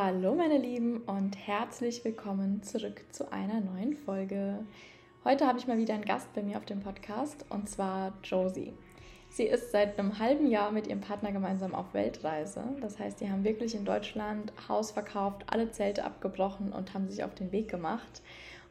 Hallo meine Lieben und herzlich willkommen zurück zu einer neuen Folge. Heute habe ich mal wieder einen Gast bei mir auf dem Podcast und zwar Josie. Sie ist seit einem halben Jahr mit ihrem Partner gemeinsam auf Weltreise. Das heißt, die haben wirklich in Deutschland Haus verkauft, alle Zelte abgebrochen und haben sich auf den Weg gemacht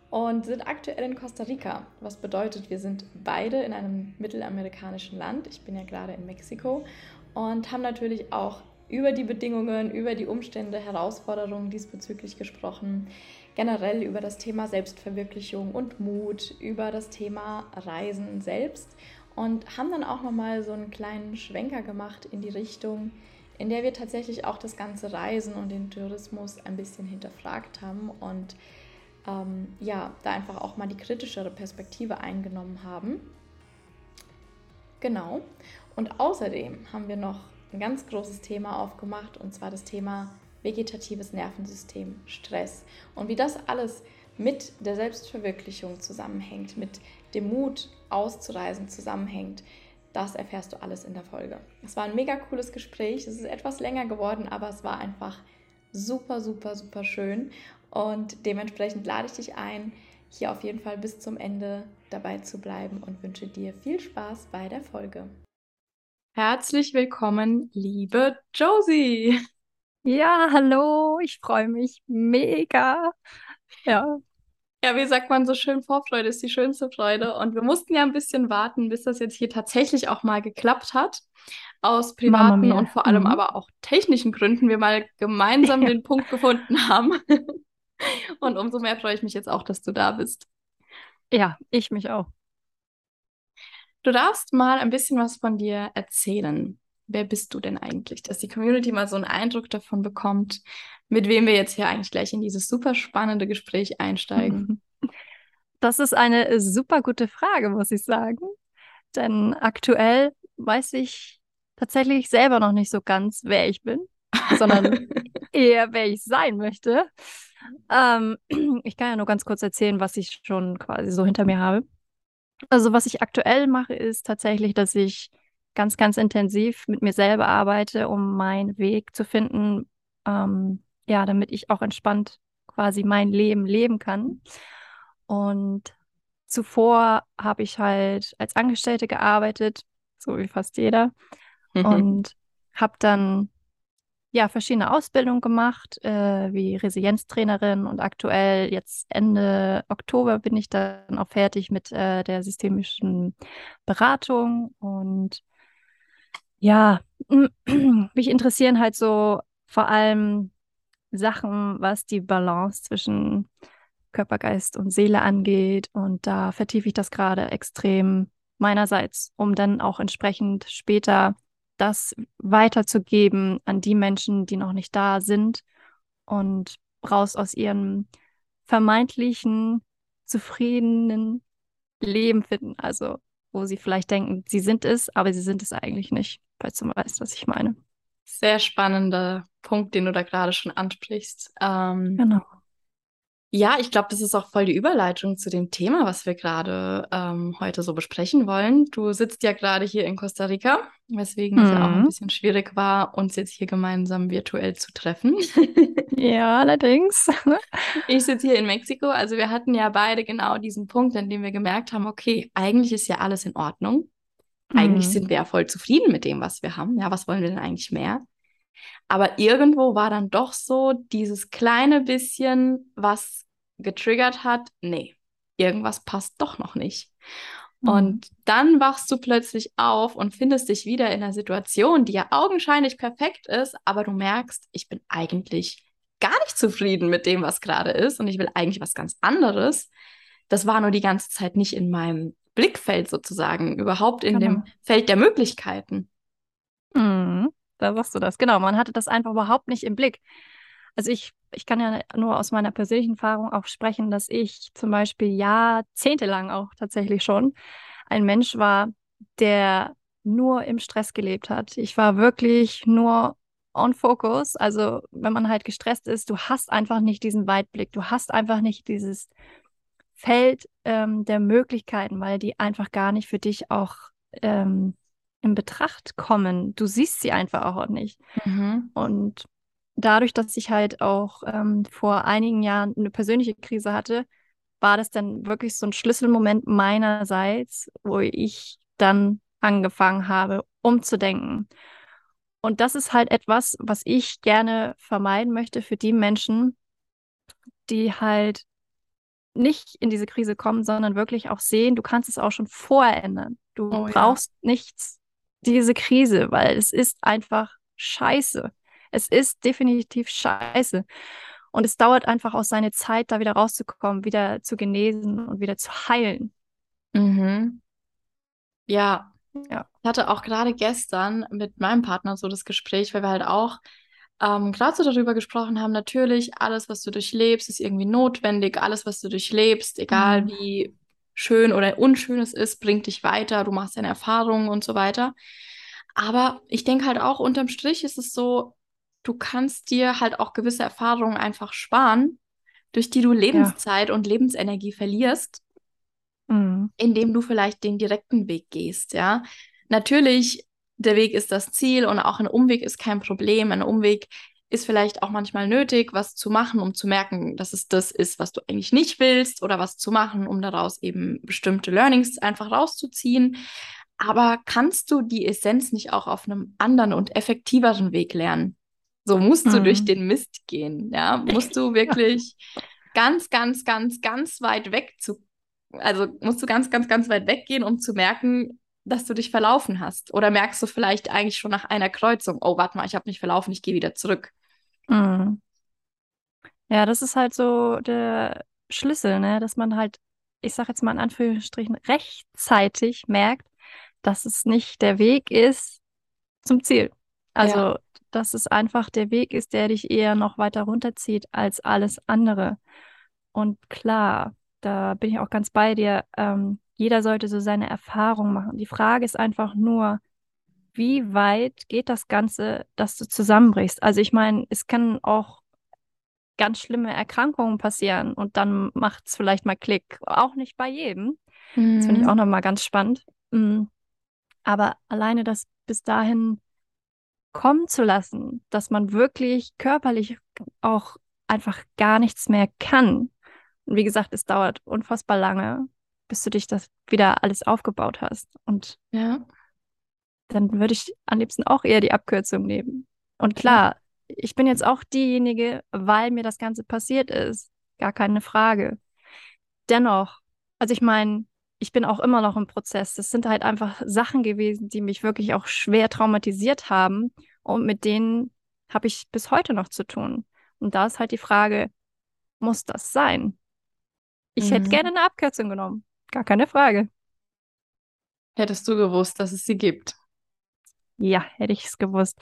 und sind aktuell in Costa Rica. Was bedeutet, wir sind beide in einem mittelamerikanischen Land. Ich bin ja gerade in Mexiko und haben natürlich auch über die Bedingungen, über die Umstände, Herausforderungen diesbezüglich gesprochen, generell über das Thema Selbstverwirklichung und Mut, über das Thema Reisen selbst und haben dann auch nochmal so einen kleinen Schwenker gemacht in die Richtung, in der wir tatsächlich auch das ganze Reisen und den Tourismus ein bisschen hinterfragt haben und ähm, ja, da einfach auch mal die kritischere Perspektive eingenommen haben. Genau. Und außerdem haben wir noch ein ganz großes Thema aufgemacht und zwar das Thema vegetatives Nervensystem, Stress und wie das alles mit der Selbstverwirklichung zusammenhängt, mit dem Mut auszureisen zusammenhängt. Das erfährst du alles in der Folge. Es war ein mega cooles Gespräch. Es ist etwas länger geworden, aber es war einfach super, super, super schön. Und dementsprechend lade ich dich ein, hier auf jeden Fall bis zum Ende dabei zu bleiben und wünsche dir viel Spaß bei der Folge. Herzlich willkommen, liebe Josie. Ja, hallo, ich freue mich mega. Ja. Ja, wie sagt man so schön, Vorfreude ist die schönste Freude. Und wir mussten ja ein bisschen warten, bis das jetzt hier tatsächlich auch mal geklappt hat. Aus privaten und vor allem mhm. aber auch technischen Gründen wir mal gemeinsam ja. den Punkt gefunden haben. und umso mehr freue ich mich jetzt auch, dass du da bist. Ja, ich mich auch. Du darfst mal ein bisschen was von dir erzählen. Wer bist du denn eigentlich? Dass die Community mal so einen Eindruck davon bekommt, mit wem wir jetzt hier eigentlich gleich in dieses super spannende Gespräch einsteigen. Das ist eine super gute Frage, muss ich sagen. Denn aktuell weiß ich tatsächlich selber noch nicht so ganz, wer ich bin, sondern eher, wer ich sein möchte. Ähm, ich kann ja nur ganz kurz erzählen, was ich schon quasi so hinter mir habe. Also was ich aktuell mache, ist tatsächlich, dass ich ganz, ganz intensiv mit mir selber arbeite, um meinen Weg zu finden, ähm, ja, damit ich auch entspannt quasi mein Leben leben kann. Und zuvor habe ich halt als Angestellte gearbeitet, so wie fast jeder, mhm. und habe dann ja, verschiedene Ausbildungen gemacht, äh, wie Resilienztrainerin und aktuell jetzt Ende Oktober bin ich dann auch fertig mit äh, der systemischen Beratung und ja, mich interessieren halt so vor allem Sachen, was die Balance zwischen Körper, Geist und Seele angeht und da vertiefe ich das gerade extrem meinerseits, um dann auch entsprechend später das weiterzugeben an die Menschen, die noch nicht da sind und raus aus ihrem vermeintlichen, zufriedenen Leben finden. Also, wo sie vielleicht denken, sie sind es, aber sie sind es eigentlich nicht, falls du weißt, was ich meine. Sehr spannender Punkt, den du da gerade schon ansprichst. Ähm, genau. Ja, ich glaube, das ist auch voll die Überleitung zu dem Thema, was wir gerade ähm, heute so besprechen wollen. Du sitzt ja gerade hier in Costa Rica, weswegen mhm. es ja auch ein mhm. bisschen schwierig war, uns jetzt hier gemeinsam virtuell zu treffen. ja, allerdings. ich sitze hier in Mexiko. Also wir hatten ja beide genau diesen Punkt, an dem wir gemerkt haben, okay, eigentlich ist ja alles in Ordnung. Eigentlich mhm. sind wir ja voll zufrieden mit dem, was wir haben. Ja, was wollen wir denn eigentlich mehr? Aber irgendwo war dann doch so dieses kleine bisschen, was getriggert hat, nee, irgendwas passt doch noch nicht. Mhm. Und dann wachst du plötzlich auf und findest dich wieder in einer Situation, die ja augenscheinlich perfekt ist, aber du merkst, ich bin eigentlich gar nicht zufrieden mit dem, was gerade ist und ich will eigentlich was ganz anderes. Das war nur die ganze Zeit nicht in meinem Blickfeld sozusagen, überhaupt in genau. dem Feld der Möglichkeiten. Mhm, da sagst du das. Genau, man hatte das einfach überhaupt nicht im Blick. Also ich, ich kann ja nur aus meiner persönlichen Erfahrung auch sprechen, dass ich zum Beispiel jahrzehntelang auch tatsächlich schon ein Mensch war, der nur im Stress gelebt hat. Ich war wirklich nur on focus. Also wenn man halt gestresst ist, du hast einfach nicht diesen Weitblick, du hast einfach nicht dieses Feld ähm, der Möglichkeiten, weil die einfach gar nicht für dich auch ähm, in Betracht kommen. Du siehst sie einfach auch nicht. Mhm. Und dadurch, dass ich halt auch ähm, vor einigen Jahren eine persönliche Krise hatte, war das dann wirklich so ein Schlüsselmoment meinerseits, wo ich dann angefangen habe, umzudenken. Und das ist halt etwas, was ich gerne vermeiden möchte für die Menschen, die halt nicht in diese Krise kommen, sondern wirklich auch sehen, du kannst es auch schon vorher ändern. Du oh, brauchst ja. nichts, diese Krise, weil es ist einfach scheiße. Es ist definitiv scheiße. Und es dauert einfach auch seine Zeit, da wieder rauszukommen, wieder zu genesen und wieder zu heilen. Mhm. Ja. ja. Ich hatte auch gerade gestern mit meinem Partner so das Gespräch, weil wir halt auch ähm, gerade so darüber gesprochen haben, natürlich, alles, was du durchlebst, ist irgendwie notwendig. Alles, was du durchlebst, egal mhm. wie schön oder unschön es ist, bringt dich weiter, du machst deine Erfahrungen und so weiter. Aber ich denke halt auch, unterm Strich ist es so, du kannst dir halt auch gewisse Erfahrungen einfach sparen, durch die du Lebenszeit ja. und Lebensenergie verlierst, mhm. indem du vielleicht den direkten Weg gehst, ja. Natürlich der Weg ist das Ziel und auch ein Umweg ist kein Problem. Ein Umweg ist vielleicht auch manchmal nötig, was zu machen, um zu merken, dass es das ist, was du eigentlich nicht willst oder was zu machen, um daraus eben bestimmte Learnings einfach rauszuziehen. Aber kannst du die Essenz nicht auch auf einem anderen und effektiveren Weg lernen? So musst du durch mhm. den Mist gehen, ja? Musst du wirklich ganz, ganz, ganz, ganz weit weg zu, also musst du ganz, ganz, ganz weit weggehen, um zu merken, dass du dich verlaufen hast? Oder merkst du vielleicht eigentlich schon nach einer Kreuzung, oh, warte mal, ich habe mich verlaufen, ich gehe wieder zurück? Mhm. Ja, das ist halt so der Schlüssel, ne? dass man halt, ich sage jetzt mal in Anführungsstrichen, rechtzeitig merkt, dass es nicht der Weg ist zum Ziel. Also, ja. dass es einfach der Weg ist, der dich eher noch weiter runterzieht als alles andere. Und klar, da bin ich auch ganz bei dir. Ähm, jeder sollte so seine Erfahrung machen. Die Frage ist einfach nur, wie weit geht das Ganze, dass du zusammenbrichst? Also ich meine, es kann auch ganz schlimme Erkrankungen passieren und dann macht es vielleicht mal Klick. Auch nicht bei jedem. Mhm. Das finde ich mhm. auch nochmal ganz spannend. Mhm. Aber alleine das bis dahin kommen zu lassen, dass man wirklich körperlich auch einfach gar nichts mehr kann. Und wie gesagt, es dauert unfassbar lange bis du dich das wieder alles aufgebaut hast. Und ja. dann würde ich am liebsten auch eher die Abkürzung nehmen. Und klar, ich bin jetzt auch diejenige, weil mir das Ganze passiert ist. Gar keine Frage. Dennoch, also ich meine, ich bin auch immer noch im Prozess. Das sind halt einfach Sachen gewesen, die mich wirklich auch schwer traumatisiert haben. Und mit denen habe ich bis heute noch zu tun. Und da ist halt die Frage, muss das sein? Ich mhm. hätte gerne eine Abkürzung genommen. Gar keine Frage. Hättest du gewusst, dass es sie gibt? Ja, hätte ich es gewusst.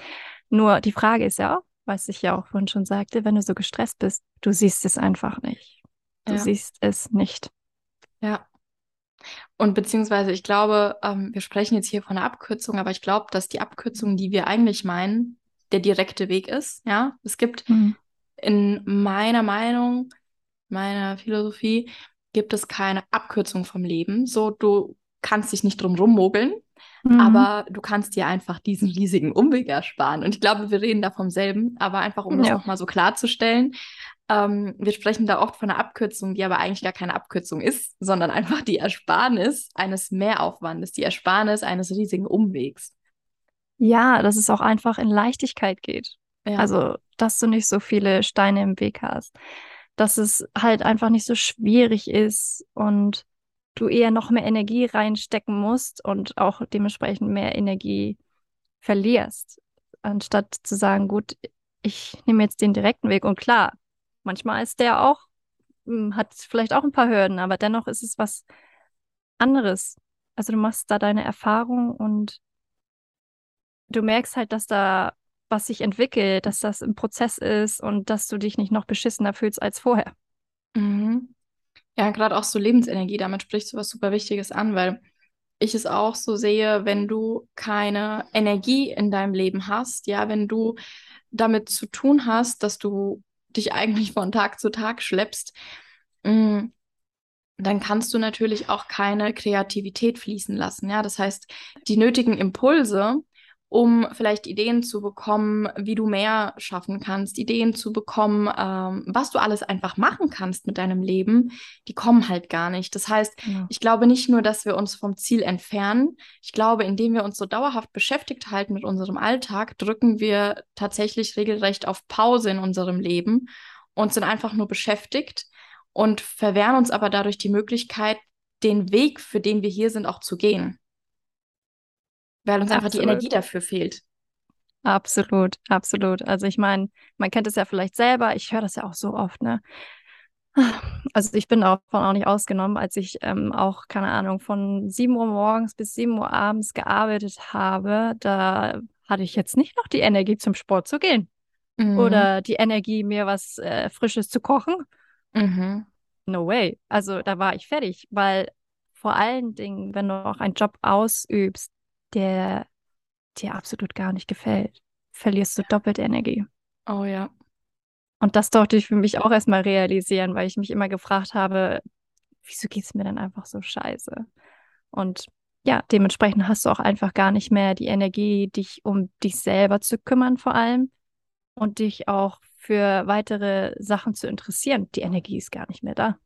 Nur die Frage ist ja auch, was ich ja auch vorhin schon sagte, wenn du so gestresst bist, du siehst es einfach nicht. Du ja. siehst es nicht. Ja. Und beziehungsweise, ich glaube, ähm, wir sprechen jetzt hier von einer Abkürzung, aber ich glaube, dass die Abkürzung, die wir eigentlich meinen, der direkte Weg ist. Ja, es gibt mhm. in meiner Meinung, meiner Philosophie, gibt es keine Abkürzung vom Leben. So, du kannst dich nicht drum rummogeln, mhm. aber du kannst dir einfach diesen riesigen Umweg ersparen. Und ich glaube, wir reden da vom selben, aber einfach, um ja. das nochmal so klarzustellen. Ähm, wir sprechen da oft von einer Abkürzung, die aber eigentlich gar keine Abkürzung ist, sondern einfach die Ersparnis eines Mehraufwandes, die Ersparnis eines riesigen Umwegs. Ja, dass es auch einfach in Leichtigkeit geht. Ja. Also, dass du nicht so viele Steine im Weg hast dass es halt einfach nicht so schwierig ist und du eher noch mehr Energie reinstecken musst und auch dementsprechend mehr Energie verlierst, anstatt zu sagen, gut, ich nehme jetzt den direkten Weg. Und klar, manchmal ist der auch, hm, hat vielleicht auch ein paar Hürden, aber dennoch ist es was anderes. Also du machst da deine Erfahrung und du merkst halt, dass da was sich entwickelt, dass das im Prozess ist und dass du dich nicht noch beschissener fühlst als vorher. Mhm. Ja, gerade auch so Lebensenergie, damit sprichst du was super Wichtiges an, weil ich es auch so sehe, wenn du keine Energie in deinem Leben hast, ja, wenn du damit zu tun hast, dass du dich eigentlich von Tag zu Tag schleppst, mm, dann kannst du natürlich auch keine Kreativität fließen lassen. Ja, das heißt, die nötigen Impulse, um vielleicht Ideen zu bekommen, wie du mehr schaffen kannst, Ideen zu bekommen, ähm, was du alles einfach machen kannst mit deinem Leben, die kommen halt gar nicht. Das heißt, ja. ich glaube nicht nur, dass wir uns vom Ziel entfernen. Ich glaube, indem wir uns so dauerhaft beschäftigt halten mit unserem Alltag, drücken wir tatsächlich regelrecht auf Pause in unserem Leben und sind einfach nur beschäftigt und verwehren uns aber dadurch die Möglichkeit, den Weg, für den wir hier sind, auch zu gehen weil uns einfach die Energie dafür fehlt. Absolut, absolut. Also ich meine, man kennt es ja vielleicht selber, ich höre das ja auch so oft, ne? Also ich bin davon auch nicht ausgenommen, als ich ähm, auch, keine Ahnung, von 7 Uhr morgens bis 7 Uhr abends gearbeitet habe, da hatte ich jetzt nicht noch die Energie zum Sport zu gehen. Mhm. Oder die Energie, mir was äh, Frisches zu kochen. Mhm. No way. Also da war ich fertig, weil vor allen Dingen, wenn du auch einen Job ausübst, der dir absolut gar nicht gefällt, verlierst du doppelt Energie. Oh ja. Und das durfte ich für mich auch erstmal realisieren, weil ich mich immer gefragt habe, wieso geht es mir denn einfach so scheiße? Und ja, dementsprechend hast du auch einfach gar nicht mehr die Energie, dich um dich selber zu kümmern vor allem und dich auch für weitere Sachen zu interessieren. Die Energie ist gar nicht mehr da.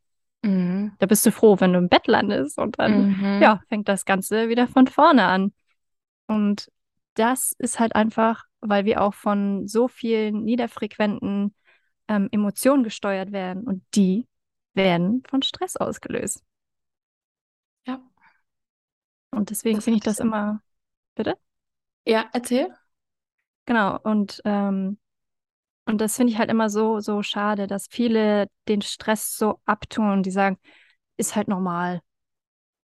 Mhm. Da bist du froh, wenn du im Bett landest und dann mhm. ja, fängt das Ganze wieder von vorne an. Und das ist halt einfach, weil wir auch von so vielen niederfrequenten ähm, Emotionen gesteuert werden und die werden von Stress ausgelöst. Ja. Und deswegen finde ich das immer. Bitte? Ja, erzähl. Genau, und, ähm, und das finde ich halt immer so, so schade, dass viele den Stress so abtun. Die sagen, ist halt normal.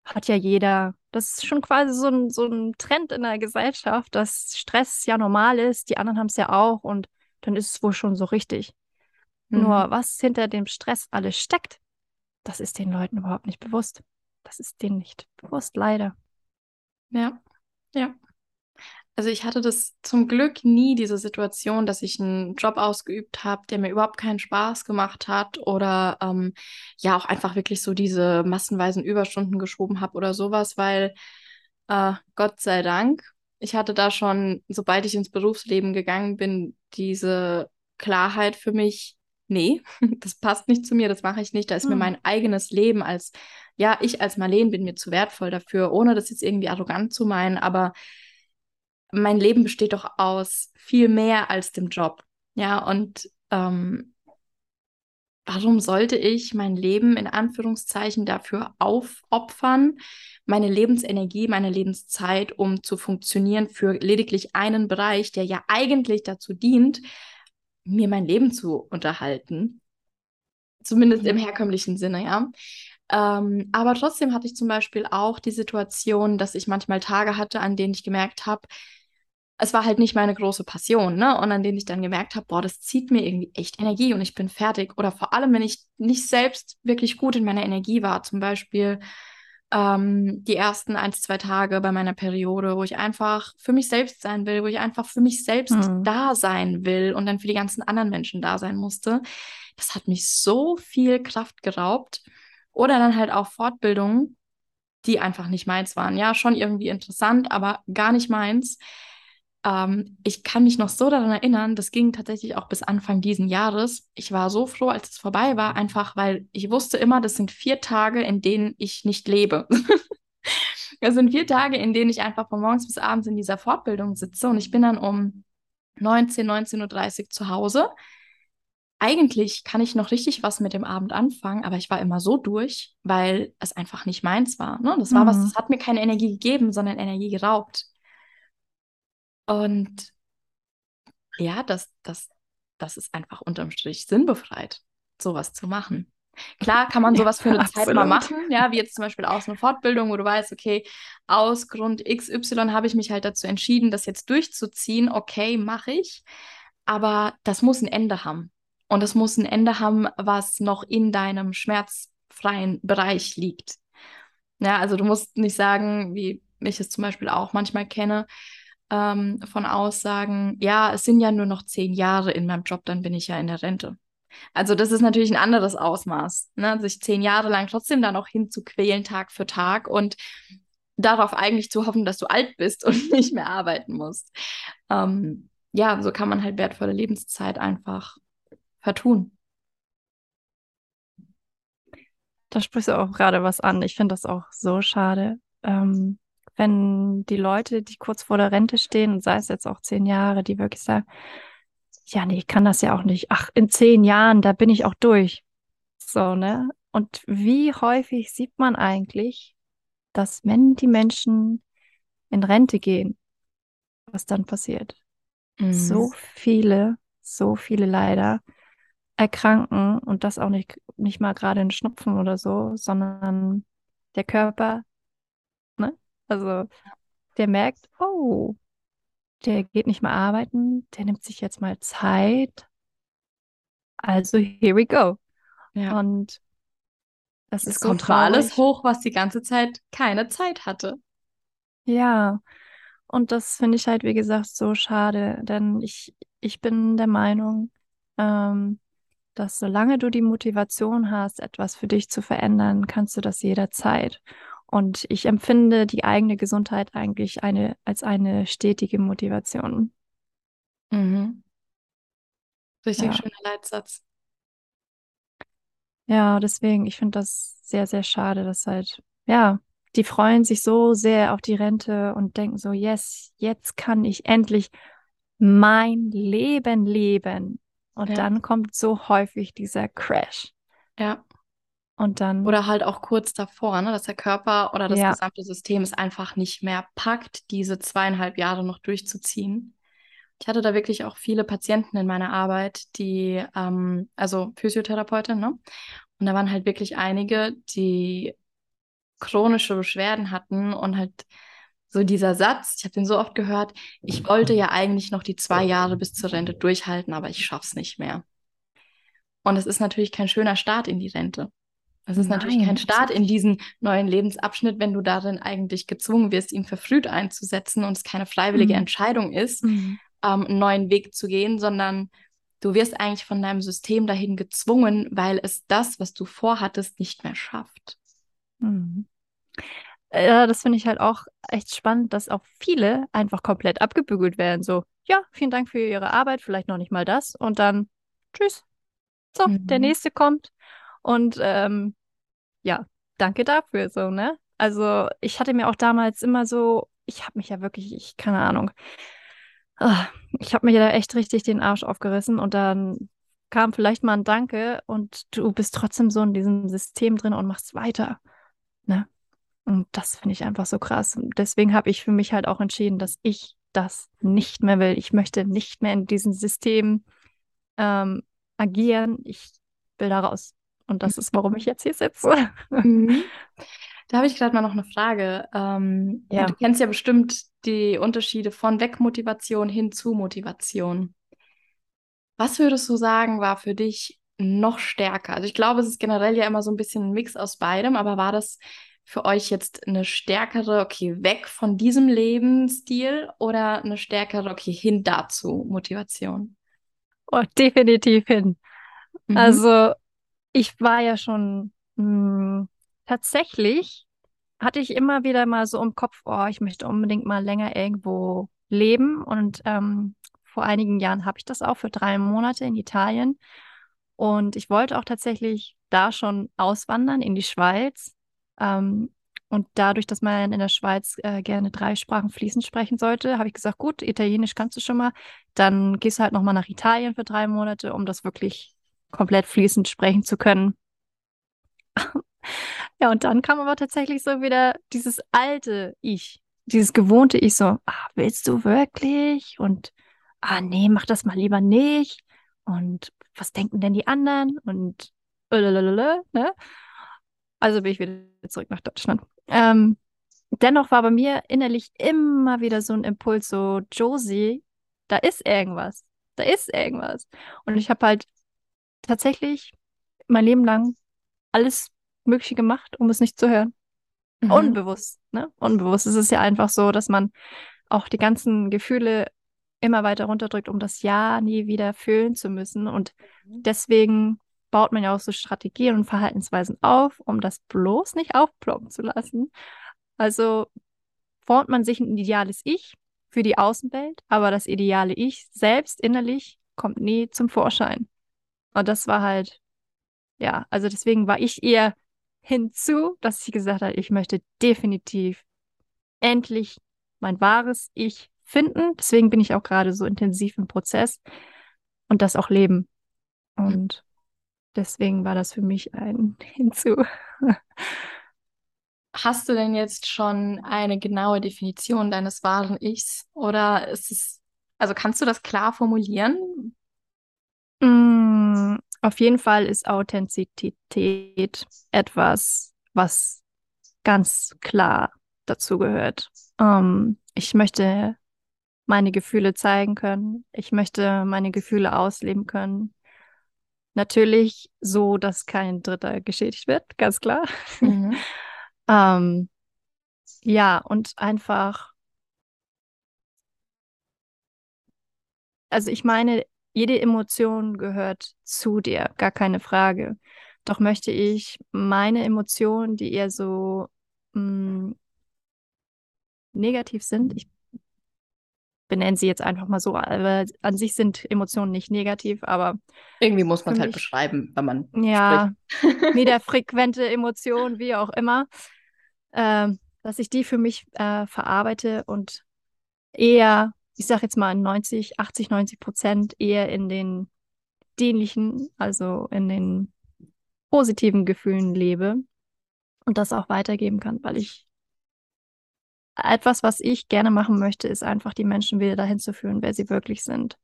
Hat ja jeder. Das ist schon quasi so ein, so ein Trend in der Gesellschaft, dass Stress ja normal ist, die anderen haben es ja auch und dann ist es wohl schon so richtig. Mhm. Nur was hinter dem Stress alles steckt, das ist den Leuten überhaupt nicht bewusst. Das ist denen nicht bewusst, leider. Ja, ja. Also ich hatte das zum Glück nie, diese Situation, dass ich einen Job ausgeübt habe, der mir überhaupt keinen Spaß gemacht hat oder ähm, ja auch einfach wirklich so diese massenweisen Überstunden geschoben habe oder sowas, weil äh, Gott sei Dank, ich hatte da schon, sobald ich ins Berufsleben gegangen bin, diese Klarheit für mich, nee, das passt nicht zu mir, das mache ich nicht, da ist hm. mir mein eigenes Leben als, ja, ich als Marleen bin mir zu wertvoll dafür, ohne das jetzt irgendwie arrogant zu meinen, aber mein Leben besteht doch aus viel mehr als dem Job. Ja, und ähm, warum sollte ich mein Leben in Anführungszeichen dafür aufopfern, meine Lebensenergie, meine Lebenszeit, um zu funktionieren für lediglich einen Bereich, der ja eigentlich dazu dient, mir mein Leben zu unterhalten. Zumindest im herkömmlichen Sinne, ja. Ähm, aber trotzdem hatte ich zum Beispiel auch die Situation, dass ich manchmal Tage hatte, an denen ich gemerkt habe, es war halt nicht meine große Passion, ne? Und an denen ich dann gemerkt habe, boah, das zieht mir irgendwie echt Energie und ich bin fertig. Oder vor allem, wenn ich nicht selbst wirklich gut in meiner Energie war, zum Beispiel ähm, die ersten ein, zwei Tage bei meiner Periode, wo ich einfach für mich selbst sein will, wo ich einfach für mich selbst mhm. da sein will und dann für die ganzen anderen Menschen da sein musste. Das hat mich so viel Kraft geraubt. Oder dann halt auch Fortbildungen, die einfach nicht meins waren. Ja, schon irgendwie interessant, aber gar nicht meins ähm, ich kann mich noch so daran erinnern, das ging tatsächlich auch bis Anfang diesen Jahres. Ich war so froh, als es vorbei war, einfach weil ich wusste immer, das sind vier Tage, in denen ich nicht lebe. das sind vier Tage, in denen ich einfach von morgens bis abends in dieser Fortbildung sitze und ich bin dann um 19, 19.30 Uhr zu Hause. eigentlich kann ich noch richtig was mit dem Abend anfangen, aber ich war immer so durch, weil es einfach nicht meins war. Ne? Das war mhm. was, das hat mir keine Energie gegeben, sondern Energie geraubt. Und ja, das, das, das ist einfach unterm Strich sinnbefreit, sowas zu machen. Klar kann man sowas für eine Zeit mal machen, ja, wie jetzt zum Beispiel aus einer Fortbildung, wo du weißt, okay, aus Grund XY habe ich mich halt dazu entschieden, das jetzt durchzuziehen. Okay, mache ich. Aber das muss ein Ende haben. Und es muss ein Ende haben, was noch in deinem schmerzfreien Bereich liegt. Ja, also du musst nicht sagen, wie ich es zum Beispiel auch manchmal kenne, ähm, von Aussagen, ja, es sind ja nur noch zehn Jahre in meinem Job, dann bin ich ja in der Rente. Also das ist natürlich ein anderes Ausmaß, ne? sich zehn Jahre lang trotzdem da noch hinzuquälen, Tag für Tag und darauf eigentlich zu hoffen, dass du alt bist und nicht mehr arbeiten musst. Ähm, ja, so kann man halt wertvolle Lebenszeit einfach vertun. Da sprichst du auch gerade was an. Ich finde das auch so schade. Ähm, wenn die Leute, die kurz vor der Rente stehen, und sei es jetzt auch zehn Jahre, die wirklich sagen, ja, nee, ich kann das ja auch nicht. Ach, in zehn Jahren, da bin ich auch durch. So, ne? Und wie häufig sieht man eigentlich, dass wenn die Menschen in Rente gehen, was dann passiert? Mhm. So viele, so viele leider erkranken und das auch nicht, nicht mal gerade in Schnupfen oder so, sondern der Körper? Also der merkt, oh, der geht nicht mehr arbeiten, der nimmt sich jetzt mal Zeit. Also here we go. Ja. Und das es ist kommt so alles hoch, was die ganze Zeit keine Zeit hatte. Ja, und das finde ich halt, wie gesagt, so schade, denn ich, ich bin der Meinung, ähm, dass solange du die Motivation hast, etwas für dich zu verändern, kannst du das jederzeit. Und ich empfinde die eigene Gesundheit eigentlich eine, als eine stetige Motivation. Mhm. Richtig ja. schöner Leitsatz. Ja, deswegen, ich finde das sehr, sehr schade, dass halt, ja, die freuen sich so sehr auf die Rente und denken so, yes, jetzt kann ich endlich mein Leben leben. Und ja. dann kommt so häufig dieser Crash. Ja. Und dann. Oder halt auch kurz davor, ne, dass der Körper oder das ja. gesamte System es einfach nicht mehr packt, diese zweieinhalb Jahre noch durchzuziehen. Ich hatte da wirklich auch viele Patienten in meiner Arbeit, die, ähm, also Physiotherapeutin, ne? Und da waren halt wirklich einige, die chronische Beschwerden hatten und halt so dieser Satz, ich habe den so oft gehört, ich wollte ja eigentlich noch die zwei Jahre bis zur Rente durchhalten, aber ich schaff's nicht mehr. Und es ist natürlich kein schöner Start in die Rente. Es ist Nein, natürlich kein Start in diesen neuen Lebensabschnitt, wenn du darin eigentlich gezwungen wirst, ihn verfrüht einzusetzen und es keine freiwillige mhm. Entscheidung ist, mhm. ähm, einen neuen Weg zu gehen, sondern du wirst eigentlich von deinem System dahin gezwungen, weil es das, was du vorhattest, nicht mehr schafft. Mhm. Ja, das finde ich halt auch echt spannend, dass auch viele einfach komplett abgebügelt werden. So, ja, vielen Dank für Ihre Arbeit, vielleicht noch nicht mal das und dann tschüss. So, der mhm. nächste kommt und ähm, ja, danke dafür, so, ne? Also ich hatte mir auch damals immer so, ich habe mich ja wirklich, ich keine Ahnung, ah, ich habe mir da echt richtig den Arsch aufgerissen und dann kam vielleicht mal ein Danke und du bist trotzdem so in diesem System drin und machst weiter, ne? Und das finde ich einfach so krass. Und deswegen habe ich für mich halt auch entschieden, dass ich das nicht mehr will. Ich möchte nicht mehr in diesem System ähm, agieren. Ich will da raus. Und das ist, warum ich jetzt hier sitze. Mhm. Da habe ich gerade mal noch eine Frage. Ähm, ja. Du kennst ja bestimmt die Unterschiede von Wegmotivation hin zu Motivation. Was würdest du sagen, war für dich noch stärker? Also ich glaube, es ist generell ja immer so ein bisschen ein Mix aus beidem, aber war das für euch jetzt eine stärkere, okay, weg von diesem Lebensstil oder eine stärkere, okay, hin dazu Motivation? Oh, definitiv hin. Mhm. Also ich war ja schon mh, hm, tatsächlich hatte ich immer wieder mal so im Kopf, oh, ich möchte unbedingt mal länger irgendwo leben. Und ähm, vor einigen Jahren habe ich das auch für drei Monate in Italien. Und ich wollte auch tatsächlich da schon auswandern in die Schweiz. Ähm, und dadurch, dass man in der Schweiz äh, gerne drei Sprachen fließend sprechen sollte, habe ich gesagt, gut, Italienisch kannst du schon mal. Dann gehst du halt nochmal nach Italien für drei Monate, um das wirklich komplett fließend sprechen zu können. ja, und dann kam aber tatsächlich so wieder dieses alte Ich, dieses gewohnte Ich so, ah, willst du wirklich? Und ah, nee, mach das mal lieber nicht. Und was denken denn die anderen? Und ne? Also bin ich wieder zurück nach Deutschland. Ähm, dennoch war bei mir innerlich immer wieder so ein Impuls, so, Josie, da ist irgendwas. Da ist irgendwas. Und ich habe halt tatsächlich mein Leben lang alles Mögliche gemacht, um es nicht zu hören. Mhm. Unbewusst, ne? Unbewusst. Es ist ja einfach so, dass man auch die ganzen Gefühle immer weiter runterdrückt, um das Ja nie wieder fühlen zu müssen. Und mhm. deswegen baut man ja auch so Strategien und Verhaltensweisen auf, um das bloß nicht aufploppen zu lassen. Also formt man sich ein ideales Ich für die Außenwelt, aber das ideale Ich selbst innerlich kommt nie zum Vorschein. Und das war halt, ja, also deswegen war ich eher hinzu, dass ich gesagt habe, ich möchte definitiv endlich mein wahres Ich finden. Deswegen bin ich auch gerade so intensiv im Prozess und das auch leben. Und deswegen war das für mich ein Hinzu. Hast du denn jetzt schon eine genaue Definition deines wahren Ichs? Oder ist es, also kannst du das klar formulieren? Mm, auf jeden Fall ist Authentizität etwas, was ganz klar dazu gehört. Ähm, ich möchte meine Gefühle zeigen können. Ich möchte meine Gefühle ausleben können. Natürlich so, dass kein Dritter geschädigt wird, ganz klar. Mhm. ähm, ja, und einfach, also ich meine, jede Emotion gehört zu dir, gar keine Frage. Doch möchte ich meine Emotionen, die eher so mh, mm, negativ sind, ich benenne sie jetzt einfach mal so, aber an sich sind Emotionen nicht negativ, aber irgendwie muss man es halt beschreiben, wenn man ja niederfrequente Emotionen, wie auch immer, äh, dass ich die für mich äh, verarbeite und eher, ich sage jetzt mal 90, 80, 90 Prozent eher in den dienlichen, also in den positiven Gefühlen lebe und das auch weitergeben kann, weil ich etwas, was ich gerne machen möchte, ist einfach die Menschen wieder dahin zu führen, wer sie wirklich sind.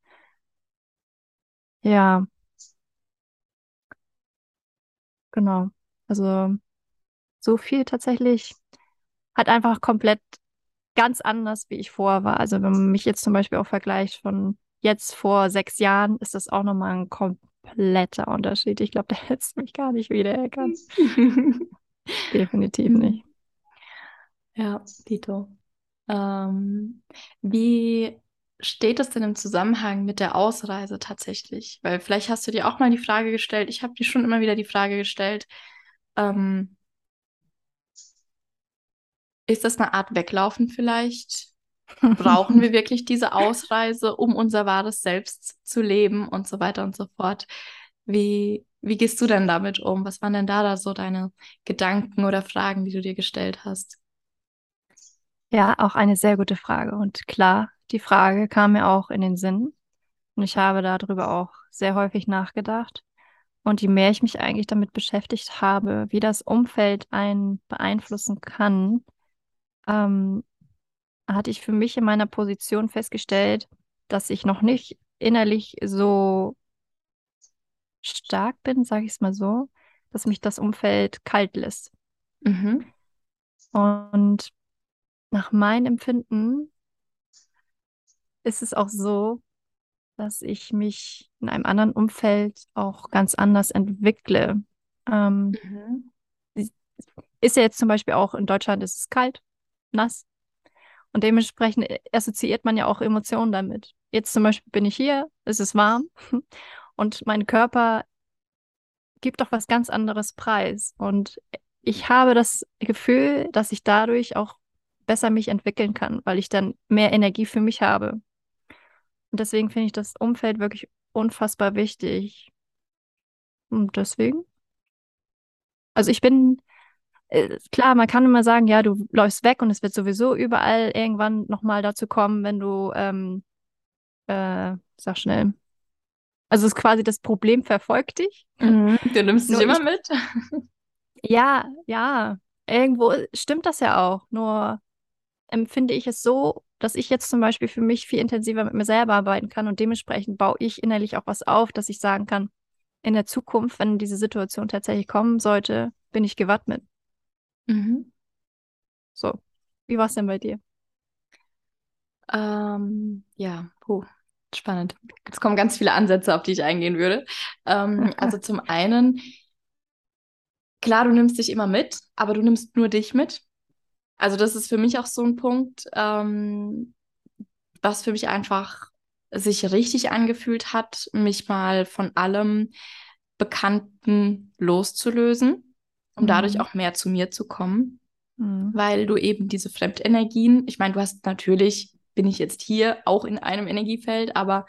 Ja. Genau. Also so viel tatsächlich hat einfach komplett ganz anders, wie ich vorher war. Also wenn man mich jetzt zum Beispiel auch vergleicht von jetzt vor sechs Jahren, ist das auch nochmal ein kompletter Unterschied. Ich glaube, da hättest du mich gar nicht wiedererkannt. Definitiv nicht. Ja, Dito. Ähm, wie steht es denn im Zusammenhang mit der Ausreise tatsächlich? Weil vielleicht hast du dir auch mal die Frage gestellt, ich habe dir schon immer wieder die Frage gestellt, ähm, ist das eine Art Weglaufen vielleicht? Brauchen wir wirklich diese Ausreise, um unser wahres Selbst zu leben und so weiter und so fort? Wie, wie gehst du denn damit um? Was waren denn da, da so deine Gedanken oder Fragen, die du dir gestellt hast? Ja, auch eine sehr gute Frage. Und klar, die Frage kam mir auch in den Sinn. Und ich habe darüber auch sehr häufig nachgedacht. Und je mehr ich mich eigentlich damit beschäftigt habe, wie das Umfeld einen beeinflussen kann, ähm, hatte ich für mich in meiner Position festgestellt, dass ich noch nicht innerlich so stark bin, sage ich es mal so, dass mich das Umfeld kalt lässt. Mhm. Und nach meinem Empfinden ist es auch so, dass ich mich in einem anderen Umfeld auch ganz anders entwickle. Ähm, mhm. Ist ja jetzt zum Beispiel auch in Deutschland ist es kalt, nass. Und dementsprechend assoziiert man ja auch Emotionen damit. Jetzt zum Beispiel bin ich hier, es ist warm und mein Körper gibt doch was ganz anderes preis. Und ich habe das Gefühl, dass ich dadurch auch besser mich entwickeln kann, weil ich dann mehr Energie für mich habe. Und deswegen finde ich das Umfeld wirklich unfassbar wichtig. Und deswegen. Also ich bin, äh, klar, man kann immer sagen, ja, du läufst weg und es wird sowieso überall irgendwann nochmal dazu kommen, wenn du, ähm, äh, sag schnell, Also ist quasi das Problem verfolgt dich. Mhm. Du nimmst dich immer ich- mit. Ja, ja. Irgendwo stimmt das ja auch. Nur empfinde ich es so, dass ich jetzt zum Beispiel für mich viel intensiver mit mir selber arbeiten kann und dementsprechend baue ich innerlich auch was auf, dass ich sagen kann, in der Zukunft, wenn diese Situation tatsächlich kommen sollte, bin ich gewappnet. Mhm. So. Wie war es denn bei dir? Ähm, ja, puh, spannend. Es kommen ganz viele Ansätze, auf die ich eingehen würde. Ähm, also zum einen, klar, du nimmst dich immer mit, aber du nimmst nur dich mit. Also das ist für mich auch so ein Punkt, ähm, was für mich einfach sich richtig angefühlt hat, mich mal von allem Bekannten loszulösen, um dadurch Mhm. auch mehr zu mir zu kommen. Mhm. weil du eben diese Fremdenergien, ich meine, du hast natürlich, bin ich jetzt hier auch in einem Energiefeld, aber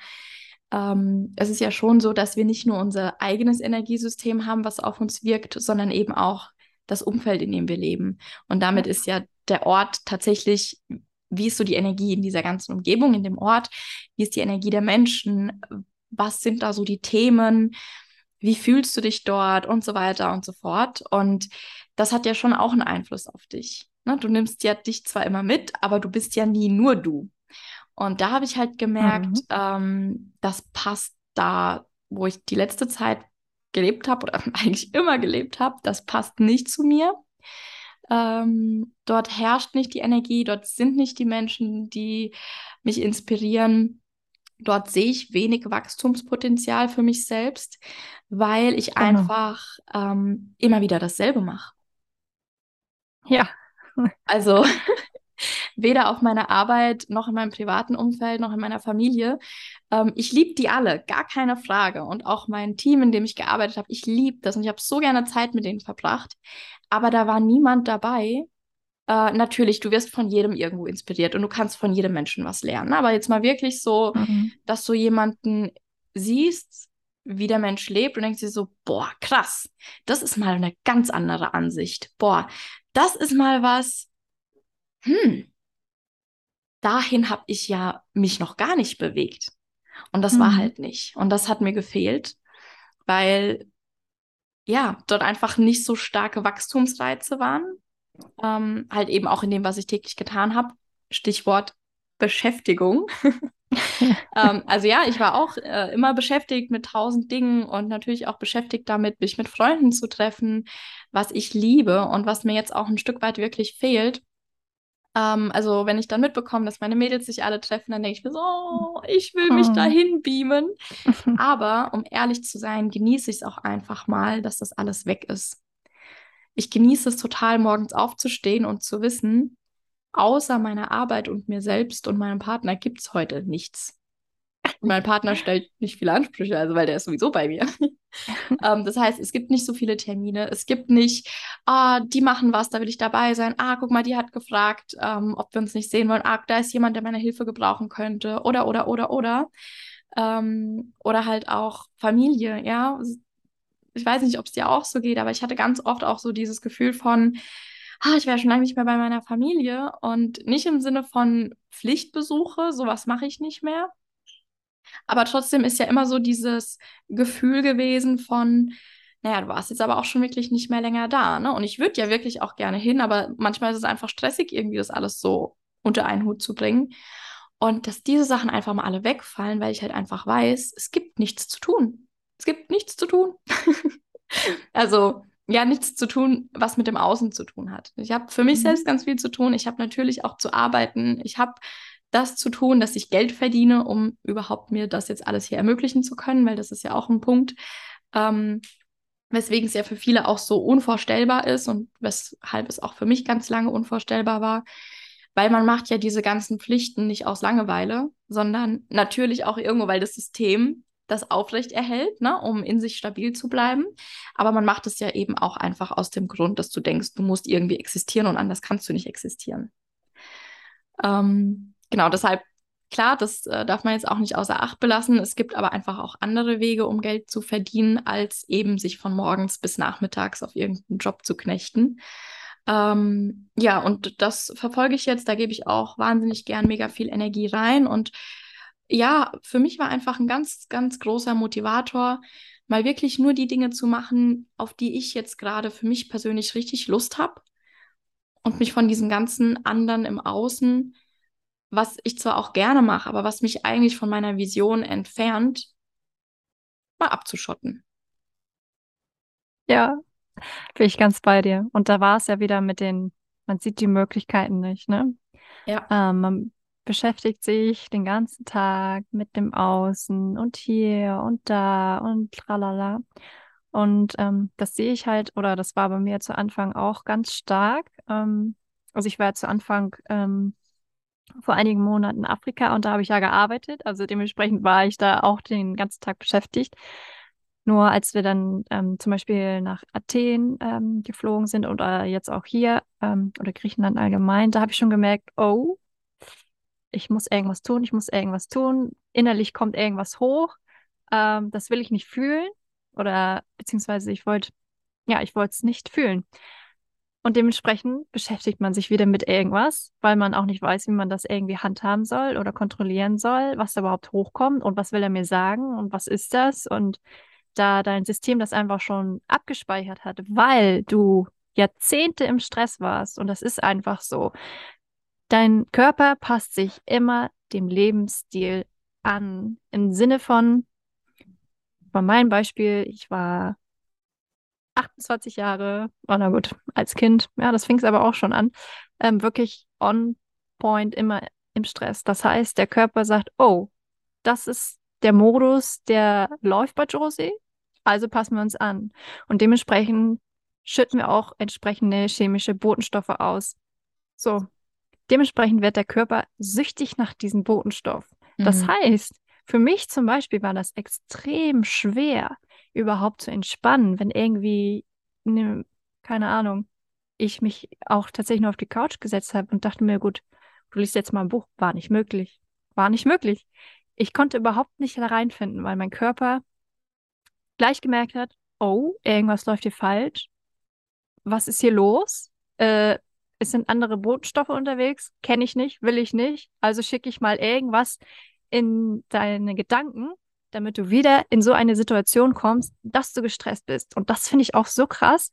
ähm, es ist ja schon so, dass wir nicht nur unser eigenes Energiesystem haben, was auf uns wirkt, sondern eben auch das Umfeld, in dem wir leben. Und damit ist ja der Ort tatsächlich, wie ist so die Energie in dieser ganzen Umgebung, in dem Ort, wie ist die Energie der Menschen, was sind da so die Themen, wie fühlst du dich dort und so weiter und so fort. Und das hat ja schon auch einen Einfluss auf dich. Ne? Du nimmst ja dich zwar immer mit, aber du bist ja nie nur du. Und da habe ich halt gemerkt, Mhm. ähm, das passt da, wo ich die letzte Zeit gelebt habe oder eigentlich immer gelebt habe, das passt nicht zu mir. Ähm, dort herrscht nicht die Energie, dort sind nicht die Menschen, die mich inspirieren. Dort sehe ich wenig Wachstumspotenzial für mich selbst, weil ich Genau. einfach ähm, immer wieder dasselbe mache. Ja. Also weder auf meiner Arbeit noch in meinem privaten Umfeld noch in meiner Familie. Ähm, ich liebe die alle, gar keine Frage. Und auch mein Team, in dem ich gearbeitet habe, ich liebe das und ich habe so gerne Zeit mit denen verbracht. Aber da war niemand dabei. Äh, natürlich, du wirst von jedem irgendwo inspiriert und du kannst von jedem Menschen was lernen. Aber jetzt mal wirklich so, Mhm. dass du jemanden siehst, wie der Mensch lebt und denkst dir so, boah, krass, das ist mal eine ganz andere Ansicht. Boah, das ist mal was, hm, dahin habe ich ja mich noch gar nicht bewegt. Und das war Mhm. halt nicht. Und das hat mir gefehlt, weil ja, dort einfach nicht so starke Wachstumsreize waren. Ähm, halt eben auch in dem, was ich täglich getan habe. Stichwort Beschäftigung. ähm, also ja, ich war auch äh, immer beschäftigt mit tausend Dingen und natürlich auch beschäftigt damit, mich mit Freunden zu treffen, was ich liebe und was mir jetzt auch ein Stück weit wirklich fehlt. Ähm, also wenn ich dann mitbekomme, dass meine Mädels sich alle treffen, dann denke ich mir so, oh, ich will mich Oh. dahin beamen. Aber um ehrlich zu sein, genieße ich es auch einfach mal, dass das alles weg ist. Ich genieße es total, morgens aufzustehen und zu wissen, außer meiner Arbeit und mir selbst und meinem Partner gibt es heute nichts. Und mein Partner stellt nicht viele Ansprüche, also weil der ist sowieso bei mir. ähm, das heißt, es gibt nicht so viele Termine. Es gibt nicht, ah, die machen was, da will ich dabei sein. Ah, guck mal, die hat gefragt, ähm, ob wir uns nicht sehen wollen. Ah, da ist jemand, der meine Hilfe gebrauchen könnte. Oder, oder, oder, oder. Ähm, oder halt auch Familie, ja. Ich weiß nicht, ob es dir auch so geht, aber ich hatte ganz oft auch so dieses Gefühl von, ah, ich wäre schon lange nicht mehr bei meiner Familie und nicht im Sinne von Pflichtbesuche, sowas mache ich nicht mehr. Aber trotzdem ist ja immer so dieses Gefühl gewesen von, naja, du warst jetzt aber auch schon wirklich nicht mehr länger da, ne? Und ich würde ja wirklich auch gerne hin, aber manchmal ist es einfach stressig, irgendwie das alles so unter einen Hut zu bringen. Und dass diese Sachen einfach mal alle wegfallen, weil ich halt einfach weiß, es gibt nichts zu tun. Es gibt nichts zu tun. also, ja, nichts zu tun, was mit dem Außen zu tun hat. Ich habe für mich Mhm. selbst ganz viel zu tun. Ich habe natürlich auch zu arbeiten. Ich habe das zu tun, dass ich Geld verdiene, um überhaupt mir das jetzt alles hier ermöglichen zu können, weil das ist ja auch ein Punkt, ähm, weswegen es ja für viele auch so unvorstellbar ist und weshalb es auch für mich ganz lange unvorstellbar war, weil man macht ja diese ganzen Pflichten nicht aus Langeweile, sondern natürlich auch irgendwo, weil das System das aufrecht erhält, ne, um in sich stabil zu bleiben. Aber man macht es ja eben auch einfach aus dem Grund, dass du denkst, du musst irgendwie existieren und anders kannst du nicht existieren. Ähm, genau, deshalb, klar, das äh, darf man jetzt auch nicht außer Acht belassen. Es gibt aber einfach auch andere Wege, um Geld zu verdienen, als eben sich von morgens bis nachmittags auf irgendeinen Job zu knechten. Ähm, ja, und das verfolge ich jetzt. Da gebe ich auch wahnsinnig gern mega viel Energie rein. Und ja, für mich war einfach ein ganz, ganz großer Motivator, mal wirklich nur die Dinge zu machen, auf die ich jetzt gerade für mich persönlich richtig Lust habe und mich von diesen ganzen anderen im Außen, was ich zwar auch gerne mache, aber was mich eigentlich von meiner Vision entfernt, mal abzuschotten. Ja, bin ich ganz bei dir. Und da war es ja wieder mit den, man sieht die Möglichkeiten nicht, ne? Ja. Ähm, man beschäftigt sich den ganzen Tag mit dem Außen und hier und da und tralala. Und ähm, das sehe ich halt, oder das war bei mir zu Anfang auch ganz stark. Ähm, also ich war zu Anfang ähm, vor einigen Monaten in Afrika und da habe ich ja gearbeitet. Also dementsprechend war ich da auch den ganzen Tag beschäftigt. Nur als wir dann ähm, zum Beispiel nach Athen ähm, geflogen sind oder jetzt auch hier ähm, oder Griechenland allgemein, da habe ich schon gemerkt, oh, ich muss irgendwas tun, ich muss irgendwas tun. Innerlich kommt irgendwas hoch. Ähm, das will ich nicht fühlen oder beziehungsweise ich wollte, ja, ich wollte es nicht fühlen. Und dementsprechend beschäftigt man sich wieder mit irgendwas, weil man auch nicht weiß, wie man das irgendwie handhaben soll oder kontrollieren soll, was da überhaupt hochkommt und was will er mir sagen und was ist das. Und da dein System das einfach schon abgespeichert hat, weil du Jahrzehnte im Stress warst und das ist einfach so. Dein Körper passt sich immer dem Lebensstil an. Im Sinne von, bei meinem Beispiel, ich war 28 Jahre, oh na gut, als Kind, ja, das fing es aber auch schon an, ähm, wirklich on point, immer im Stress. Das heißt, der Körper sagt, oh, das ist der Modus, der läuft bei Josie, also passen wir uns an. Und dementsprechend schütten wir auch entsprechende chemische Botenstoffe aus. So, dementsprechend wird der Körper süchtig nach diesem Botenstoff. Mhm. Das heißt, für mich zum Beispiel war das extrem schwer, überhaupt zu entspannen, wenn irgendwie, ne, keine Ahnung, ich mich auch tatsächlich nur auf die Couch gesetzt habe und dachte mir, gut, du liest jetzt mal ein Buch. War nicht möglich. War nicht möglich. Ich konnte überhaupt nicht da reinfinden, weil mein Körper gleich gemerkt hat, oh, irgendwas läuft hier falsch. Was ist hier los? Äh, es sind andere Botenstoffe unterwegs, kenne ich nicht, will ich nicht. Also schicke ich mal irgendwas in deine Gedanken, damit du wieder in so eine Situation kommst, dass du gestresst bist. Und das finde ich auch so krass.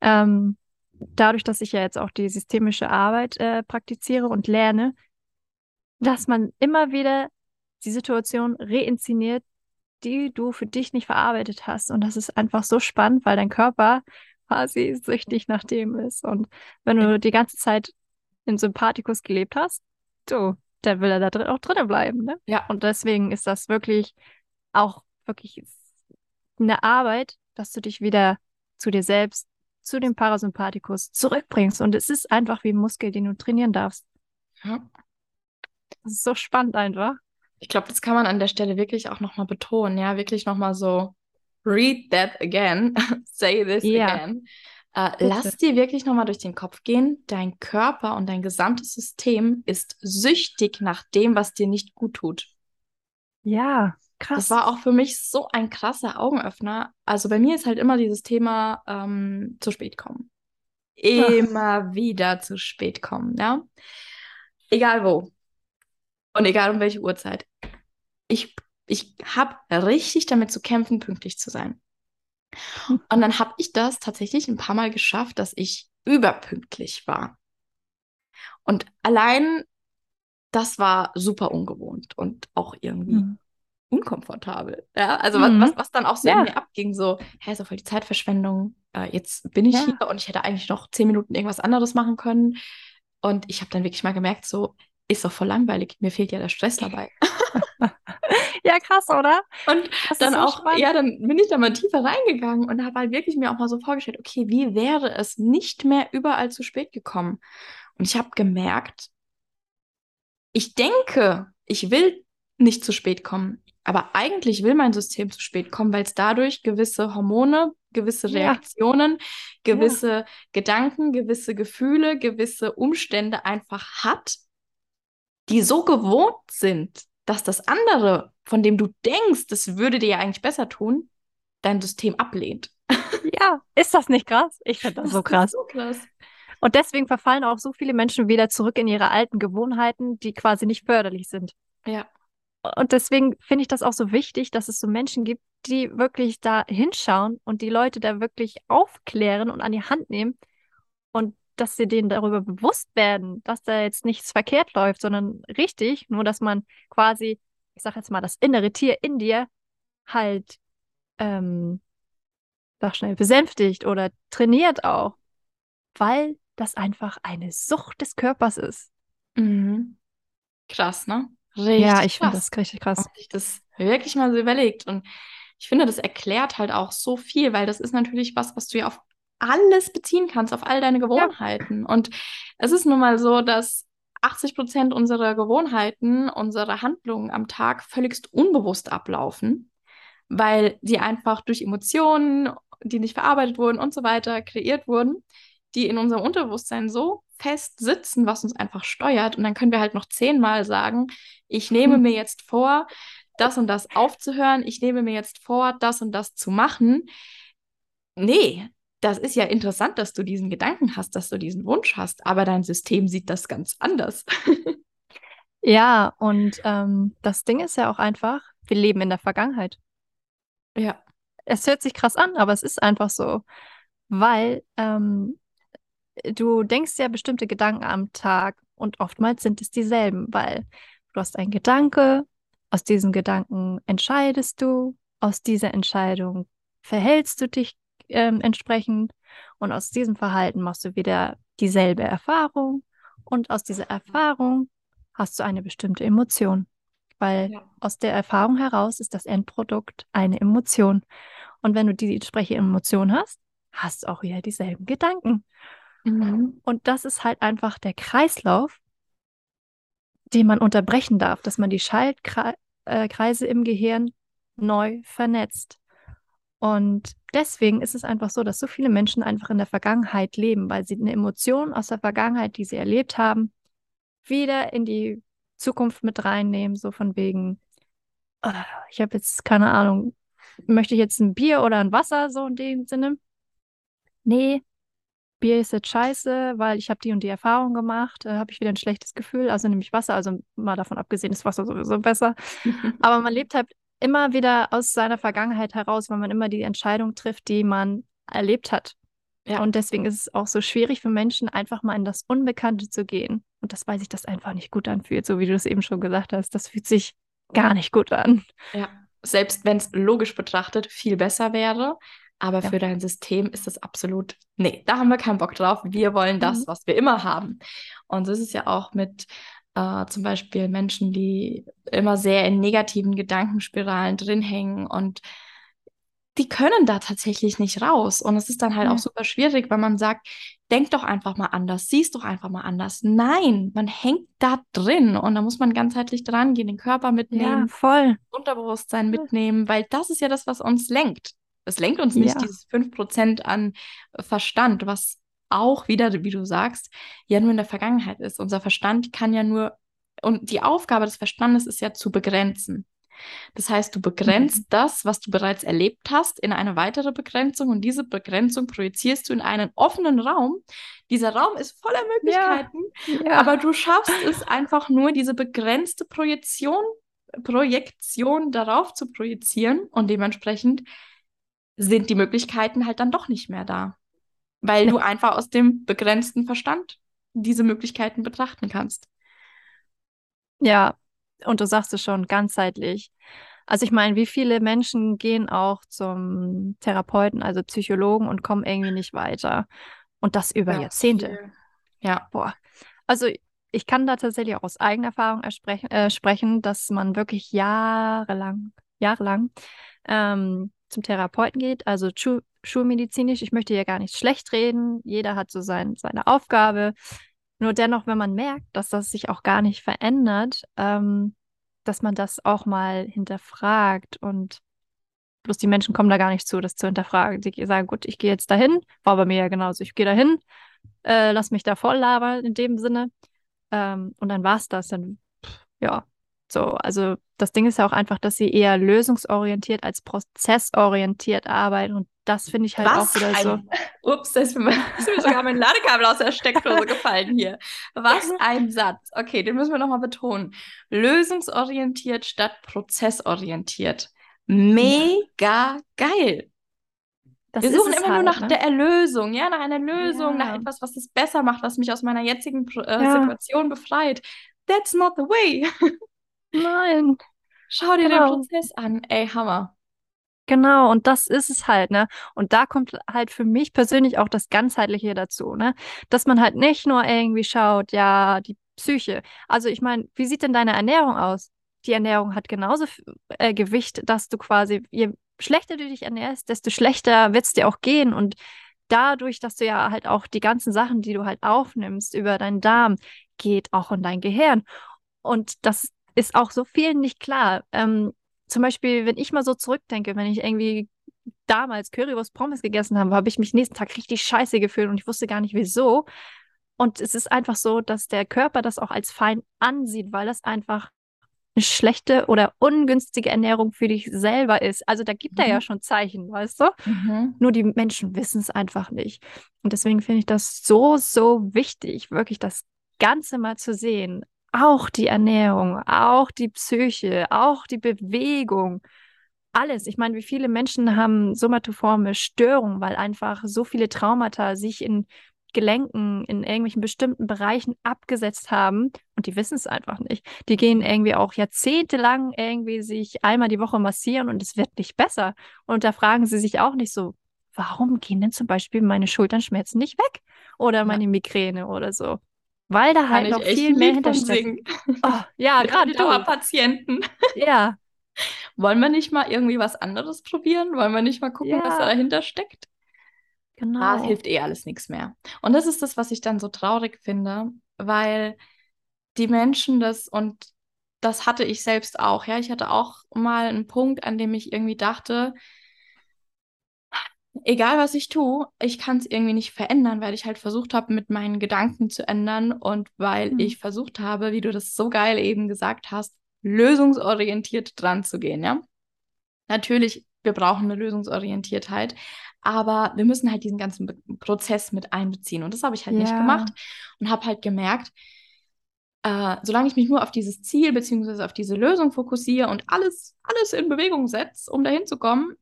Ähm, dadurch, dass ich ja jetzt auch die systemische Arbeit äh, praktiziere und lerne, dass man immer wieder die Situation reinszeniert, die du für dich nicht verarbeitet hast. Und das ist einfach so spannend, weil dein Körper quasi süchtig nach dem ist. Und wenn du die ganze Zeit im Sympathikus gelebt hast, du, dann will er da drin auch drinnen bleiben. Ne? Ja. Und deswegen ist das wirklich auch wirklich eine Arbeit, dass du dich wieder zu dir selbst, zu dem Parasympathikus zurückbringst. Und es ist einfach wie ein Muskel, den du trainieren darfst. Ja. Das ist so spannend einfach. Ich glaube, das kann man an der Stelle wirklich auch nochmal betonen, ja, wirklich nochmal so read that again, say this ja. again. Äh, lass dir wirklich nochmal durch den Kopf gehen. Dein Körper und dein gesamtes System ist süchtig nach dem, was dir nicht gut tut. Ja, krass. Das war auch für mich so ein krasser Augenöffner. Also bei mir ist halt immer dieses Thema ähm, zu spät kommen. Immer Ach. wieder zu spät kommen, ja. Egal wo. Und egal um welche Uhrzeit. Ich, ich habe richtig damit zu kämpfen, pünktlich zu sein. Und dann habe ich das tatsächlich ein paar Mal geschafft, dass ich überpünktlich war. Und allein das war super ungewohnt und auch irgendwie mhm. unkomfortabel. Ja, also mhm. was, was, was dann auch so ja. in mir abging, so, hä, ist doch voll die Zeitverschwendung. Äh, jetzt bin ich ja. hier und ich hätte eigentlich noch zehn Minuten irgendwas anderes machen können. Und ich habe dann wirklich mal gemerkt, so, ist doch voll langweilig. Mir fehlt ja der Stress dabei. ja, krass, oder? Und das dann so auch, spannend. ja, dann bin ich da mal tiefer reingegangen und habe halt wirklich mir auch mal so vorgestellt, okay, wie wäre es nicht mehr überall zu spät gekommen? Und ich habe gemerkt, ich denke, ich will nicht zu spät kommen, aber eigentlich will mein System zu spät kommen, weil es dadurch gewisse Hormone, gewisse Reaktionen, ja. gewisse ja. Gedanken, gewisse Gefühle, gewisse Umstände einfach hat, die so gewohnt sind, dass das andere, von dem du denkst, das würde dir ja eigentlich besser tun, dein System ablehnt. Ja, ist das nicht krass? Ich finde das, das so krass. so krass. Und deswegen verfallen auch so viele Menschen wieder zurück in ihre alten Gewohnheiten, die quasi nicht förderlich sind. Ja. und deswegen finde ich das auch so wichtig, dass es so Menschen gibt, die wirklich da hinschauen und die Leute da wirklich aufklären und an die Hand nehmen dass sie denen darüber bewusst werden, dass da jetzt nichts verkehrt läuft, sondern richtig, nur dass man quasi, ich sage jetzt mal, das innere Tier in dir halt, ähm, sag schnell, besänftigt oder trainiert auch, weil das einfach eine Sucht des Körpers ist. Mhm. Krass, ne? Richtig ja, ich finde das richtig krass. Wenn sich das wirklich mal so überlegt. Und ich finde, das erklärt halt auch so viel, weil das ist natürlich was, was du ja auf alles beziehen kannst, auf all deine Gewohnheiten. Ja. Und es ist nun mal so, dass 80 Prozent unserer Gewohnheiten, unserer Handlungen am Tag völligst unbewusst ablaufen, weil sie einfach durch Emotionen, die nicht verarbeitet wurden und so weiter, kreiert wurden, die in unserem Unterbewusstsein so fest sitzen, was uns einfach steuert. Und dann können wir halt noch zehnmal sagen, ich nehme mir jetzt vor, das und das aufzuhören, ich nehme mir jetzt vor, das und das zu machen. Nee, das ist ja interessant, dass du diesen Gedanken hast, dass du diesen Wunsch hast, aber dein System sieht das ganz anders. ja, und ähm, das Ding ist ja auch einfach, wir leben in der Vergangenheit. Ja. Es hört sich krass an, aber es ist einfach so, weil ähm, du denkst ja bestimmte Gedanken am Tag und oftmals sind es dieselben, weil du hast einen Gedanke, aus diesen Gedanken entscheidest du, aus dieser Entscheidung verhältst du dich ähm, entsprechend und aus diesem Verhalten machst du wieder dieselbe Erfahrung und aus dieser Erfahrung hast du eine bestimmte Emotion, weil ja. aus der Erfahrung heraus ist das Endprodukt eine Emotion. Und wenn du die entsprechende Emotion hast, hast du auch wieder dieselben Gedanken. Mhm. Und das ist halt einfach der Kreislauf, den man unterbrechen darf, dass man die Schaltkreise äh, im Gehirn neu vernetzt. Und deswegen ist es einfach so, dass so viele Menschen einfach in der Vergangenheit leben, weil sie eine Emotion aus der Vergangenheit, die sie erlebt haben, wieder in die Zukunft mit reinnehmen, so von wegen, oh, ich habe jetzt keine Ahnung, möchte ich jetzt ein Bier oder ein Wasser, so in dem Sinne? Nee, Bier ist jetzt scheiße, weil ich habe die und die Erfahrung gemacht, äh, habe ich wieder ein schlechtes Gefühl, also nehme ich Wasser, also mal davon abgesehen ist Wasser sowieso besser. Aber man lebt halt immer wieder aus seiner Vergangenheit heraus, weil man immer die Entscheidung trifft, die man erlebt hat. Ja. Und deswegen ist es auch so schwierig für Menschen, einfach mal in das Unbekannte zu gehen. Und das, weil sich das einfach nicht gut anfühlt, so wie du es eben schon gesagt hast. Das fühlt sich gar nicht gut an. Ja, selbst wenn es logisch betrachtet viel besser wäre, aber ja. für dein System ist das absolut, nee, da haben wir keinen Bock drauf. Wir wollen das, mhm. was wir immer haben. Und so ist es ja auch mit äh, zum Beispiel Menschen, die immer sehr in negativen Gedankenspiralen drin hängen und die können da tatsächlich nicht raus. Und es ist dann halt ja. auch super schwierig, wenn man sagt, denk doch einfach mal anders, siehst doch einfach mal anders. Nein, man hängt da drin und da muss man ganzheitlich dran gehen, den Körper mitnehmen, ja, voll. Unterbewusstsein mitnehmen, weil das ist ja das, was uns lenkt. Es lenkt uns nicht ja. dieses 5% an Verstand, was auch wieder, wie du sagst, ja nur in der Vergangenheit ist. Unser Verstand kann ja nur, und die Aufgabe des Verstandes ist ja zu begrenzen. Das heißt, du begrenzt mhm. das, was du bereits erlebt hast, in eine weitere Begrenzung und diese Begrenzung projizierst du in einen offenen Raum. Dieser Raum ist voller Möglichkeiten, ja. Ja. aber du schaffst es einfach nur, diese begrenzte Projektion, Projektion darauf zu projizieren und dementsprechend sind die Möglichkeiten halt dann doch nicht mehr da. Weil du einfach aus dem begrenzten Verstand diese Möglichkeiten betrachten kannst. Ja, und du sagst es schon, ganzheitlich. Also ich meine, wie viele Menschen gehen auch zum Therapeuten, also Psychologen und kommen irgendwie nicht weiter. Und das über ja, Jahrzehnte. Viel. Ja. Boah. Also ich kann da tatsächlich auch aus eigener Erfahrung äh, sprechen, dass man wirklich jahrelang, jahrelang ähm, zum Therapeuten geht, also schu schulmedizinisch. Ich möchte ja gar nicht schlecht reden. Jeder hat so sein, seine Aufgabe. Nur dennoch, wenn man merkt, dass das sich auch gar nicht verändert, ähm, dass man das auch mal hinterfragt und bloß die Menschen kommen da gar nicht zu, das zu hinterfragen. Die sagen, gut, ich gehe jetzt dahin, war bei mir ja genauso, ich gehe dahin, äh, lass mich da voll labern in dem Sinne. Ähm, und dann war es das. Dann, ja, so, also das Ding ist ja auch einfach, dass sie eher lösungsorientiert als prozessorientiert arbeiten und das finde ich halt Was auch wieder ein... so. Ups, da ist mir, ist mir sogar mein Ladekabel aus der Steckdose gefallen hier. Was ein Satz. Okay, den müssen wir nochmal betonen. Lösungsorientiert statt prozessorientiert. Mega geil. Das wir suchen immer halt, nur nach ne? der Erlösung, ja, nach einer Lösung, ja. nach etwas, was es besser macht, was mich aus meiner jetzigen äh, ja. Situation befreit. That's not the way. Nein. Schau dir genau. den Prozess an. Ey, Hammer. Genau, und das ist es halt, ne? Und da kommt halt für mich persönlich auch das Ganzheitliche dazu, ne? Dass man halt nicht nur irgendwie schaut, ja, die Psyche. Also ich meine, wie sieht denn deine Ernährung aus? Die Ernährung hat genauso äh, Gewicht, dass du quasi, je schlechter du dich ernährst, desto schlechter wird es dir auch gehen. Und dadurch, dass du ja halt auch die ganzen Sachen, die du halt aufnimmst über deinen Darm, geht auch in dein Gehirn. Und das ist auch so vielen nicht klar. Ähm, zum Beispiel, wenn ich mal so zurückdenke, wenn ich irgendwie damals Currywurst Pommes gegessen habe, habe ich mich nächsten Tag richtig scheiße gefühlt und ich wusste gar nicht wieso. Und es ist einfach so, dass der Körper das auch als fein ansieht, weil das einfach eine schlechte oder ungünstige Ernährung für dich selber ist. Also da gibt mhm. er ja schon Zeichen, weißt du? Mhm. Nur die Menschen wissen es einfach nicht. Und deswegen finde ich das so, so wichtig, wirklich das Ganze mal zu sehen auch die Ernährung, auch die Psyche, auch die Bewegung, alles. Ich meine, wie viele Menschen haben somatoforme Störungen, weil einfach so viele Traumata sich in Gelenken, in irgendwelchen bestimmten Bereichen abgesetzt haben und die wissen es einfach nicht. Die gehen irgendwie auch jahrzehntelang irgendwie sich einmal die Woche massieren und es wird nicht besser. Und da fragen sie sich auch nicht so, warum gehen denn zum Beispiel meine Schulternschmerzen nicht weg? Oder meine Migräne oder so weil da halt noch viel mehr hintersteckt. Oh, ja, gerade Dauerpatienten. Ja. Wollen wir nicht mal irgendwie was anderes probieren? Wollen wir nicht mal gucken, ja. was da dahinter steckt? Genau. Da hilft eh alles nichts mehr. Und das ist das, was ich dann so traurig finde, weil die Menschen das und das hatte ich selbst auch. Ja, ich hatte auch mal einen Punkt, an dem ich irgendwie dachte, egal was ich tue, ich kann es irgendwie nicht verändern, weil ich halt versucht habe, mit meinen Gedanken zu ändern und weil mhm. ich versucht habe, wie du das so geil eben gesagt hast, lösungsorientiert dran zu gehen, ja. Natürlich, wir brauchen eine Lösungsorientiertheit, aber wir müssen halt diesen ganzen Be Prozess mit einbeziehen und das habe ich halt ja. nicht gemacht und habe halt gemerkt, äh, solange ich mich nur auf dieses Ziel bzw. auf diese Lösung fokussiere und alles, alles in Bewegung setze, um dahin zu kommen,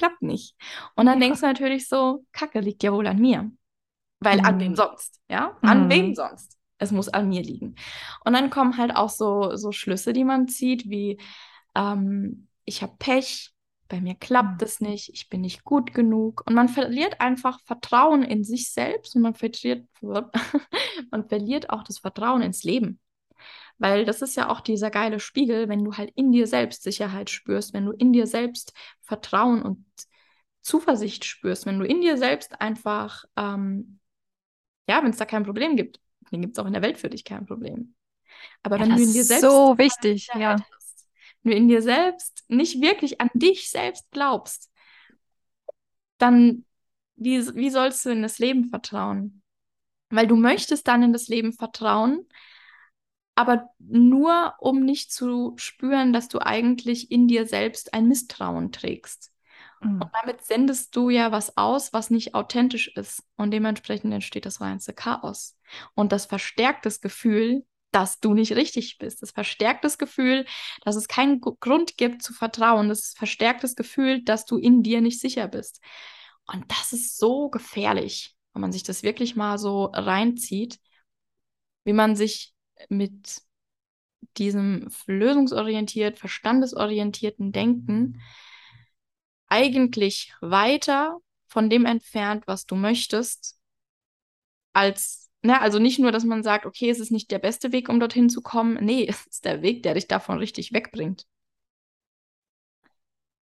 klappt nicht. Und dann ja. denkst du natürlich so, Kacke liegt ja wohl an mir. Weil mhm. an wem sonst, ja? An mhm. wem sonst? Es muss an mir liegen. Und dann kommen halt auch so, so Schlüsse, die man zieht, wie ähm, ich habe Pech, bei mir klappt mhm. es nicht, ich bin nicht gut genug. Und man verliert einfach Vertrauen in sich selbst und man verliert, man verliert auch das Vertrauen ins Leben. Weil das ist ja auch dieser geile Spiegel, wenn du halt in dir selbst Sicherheit spürst, wenn du in dir selbst Vertrauen und Zuversicht spürst, wenn du in dir selbst einfach, ähm, ja, wenn es da kein Problem gibt, dann gibt es auch in der Welt für dich kein Problem. Aber ja, wenn du in dir selbst so wichtig, ja. Hast, wenn du in dir selbst nicht wirklich an dich selbst glaubst, dann wie, wie sollst du in das Leben vertrauen? Weil du möchtest dann in das Leben vertrauen, aber nur um nicht zu spüren, dass du eigentlich in dir selbst ein Misstrauen trägst. Mhm. Und damit sendest du ja was aus, was nicht authentisch ist. Und dementsprechend entsteht das reinste Chaos. Und das verstärkt das Gefühl, dass du nicht richtig bist. Das verstärkt das Gefühl, dass es keinen Grund gibt zu vertrauen. Das verstärkt das Gefühl, dass du in dir nicht sicher bist. Und das ist so gefährlich, wenn man sich das wirklich mal so reinzieht, wie man sich mit diesem lösungsorientiert, verstandesorientierten Denken eigentlich weiter von dem entfernt, was du möchtest, als, ne, also nicht nur, dass man sagt, okay, es ist nicht der beste Weg, um dorthin zu kommen, nee, es ist der Weg, der dich davon richtig wegbringt.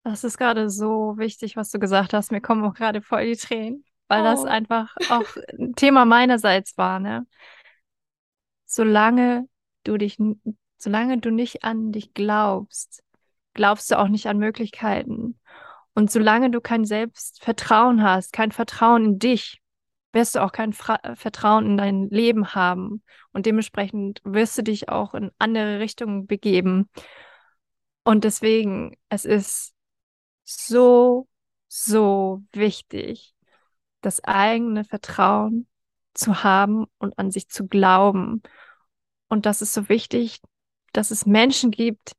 Das ist gerade so wichtig, was du gesagt hast. Mir kommen auch gerade voll die Tränen, weil oh. das einfach auch ein Thema meinerseits war, ne? Solange du dich, solange du nicht an dich glaubst, glaubst du auch nicht an Möglichkeiten. Und solange du kein Selbstvertrauen hast, kein Vertrauen in dich, wirst du auch kein Fra Vertrauen in dein Leben haben. Und dementsprechend wirst du dich auch in andere Richtungen begeben. Und deswegen, es ist so, so wichtig, das eigene Vertrauen zu haben und an sich zu glauben. Und das ist so wichtig, dass es Menschen gibt,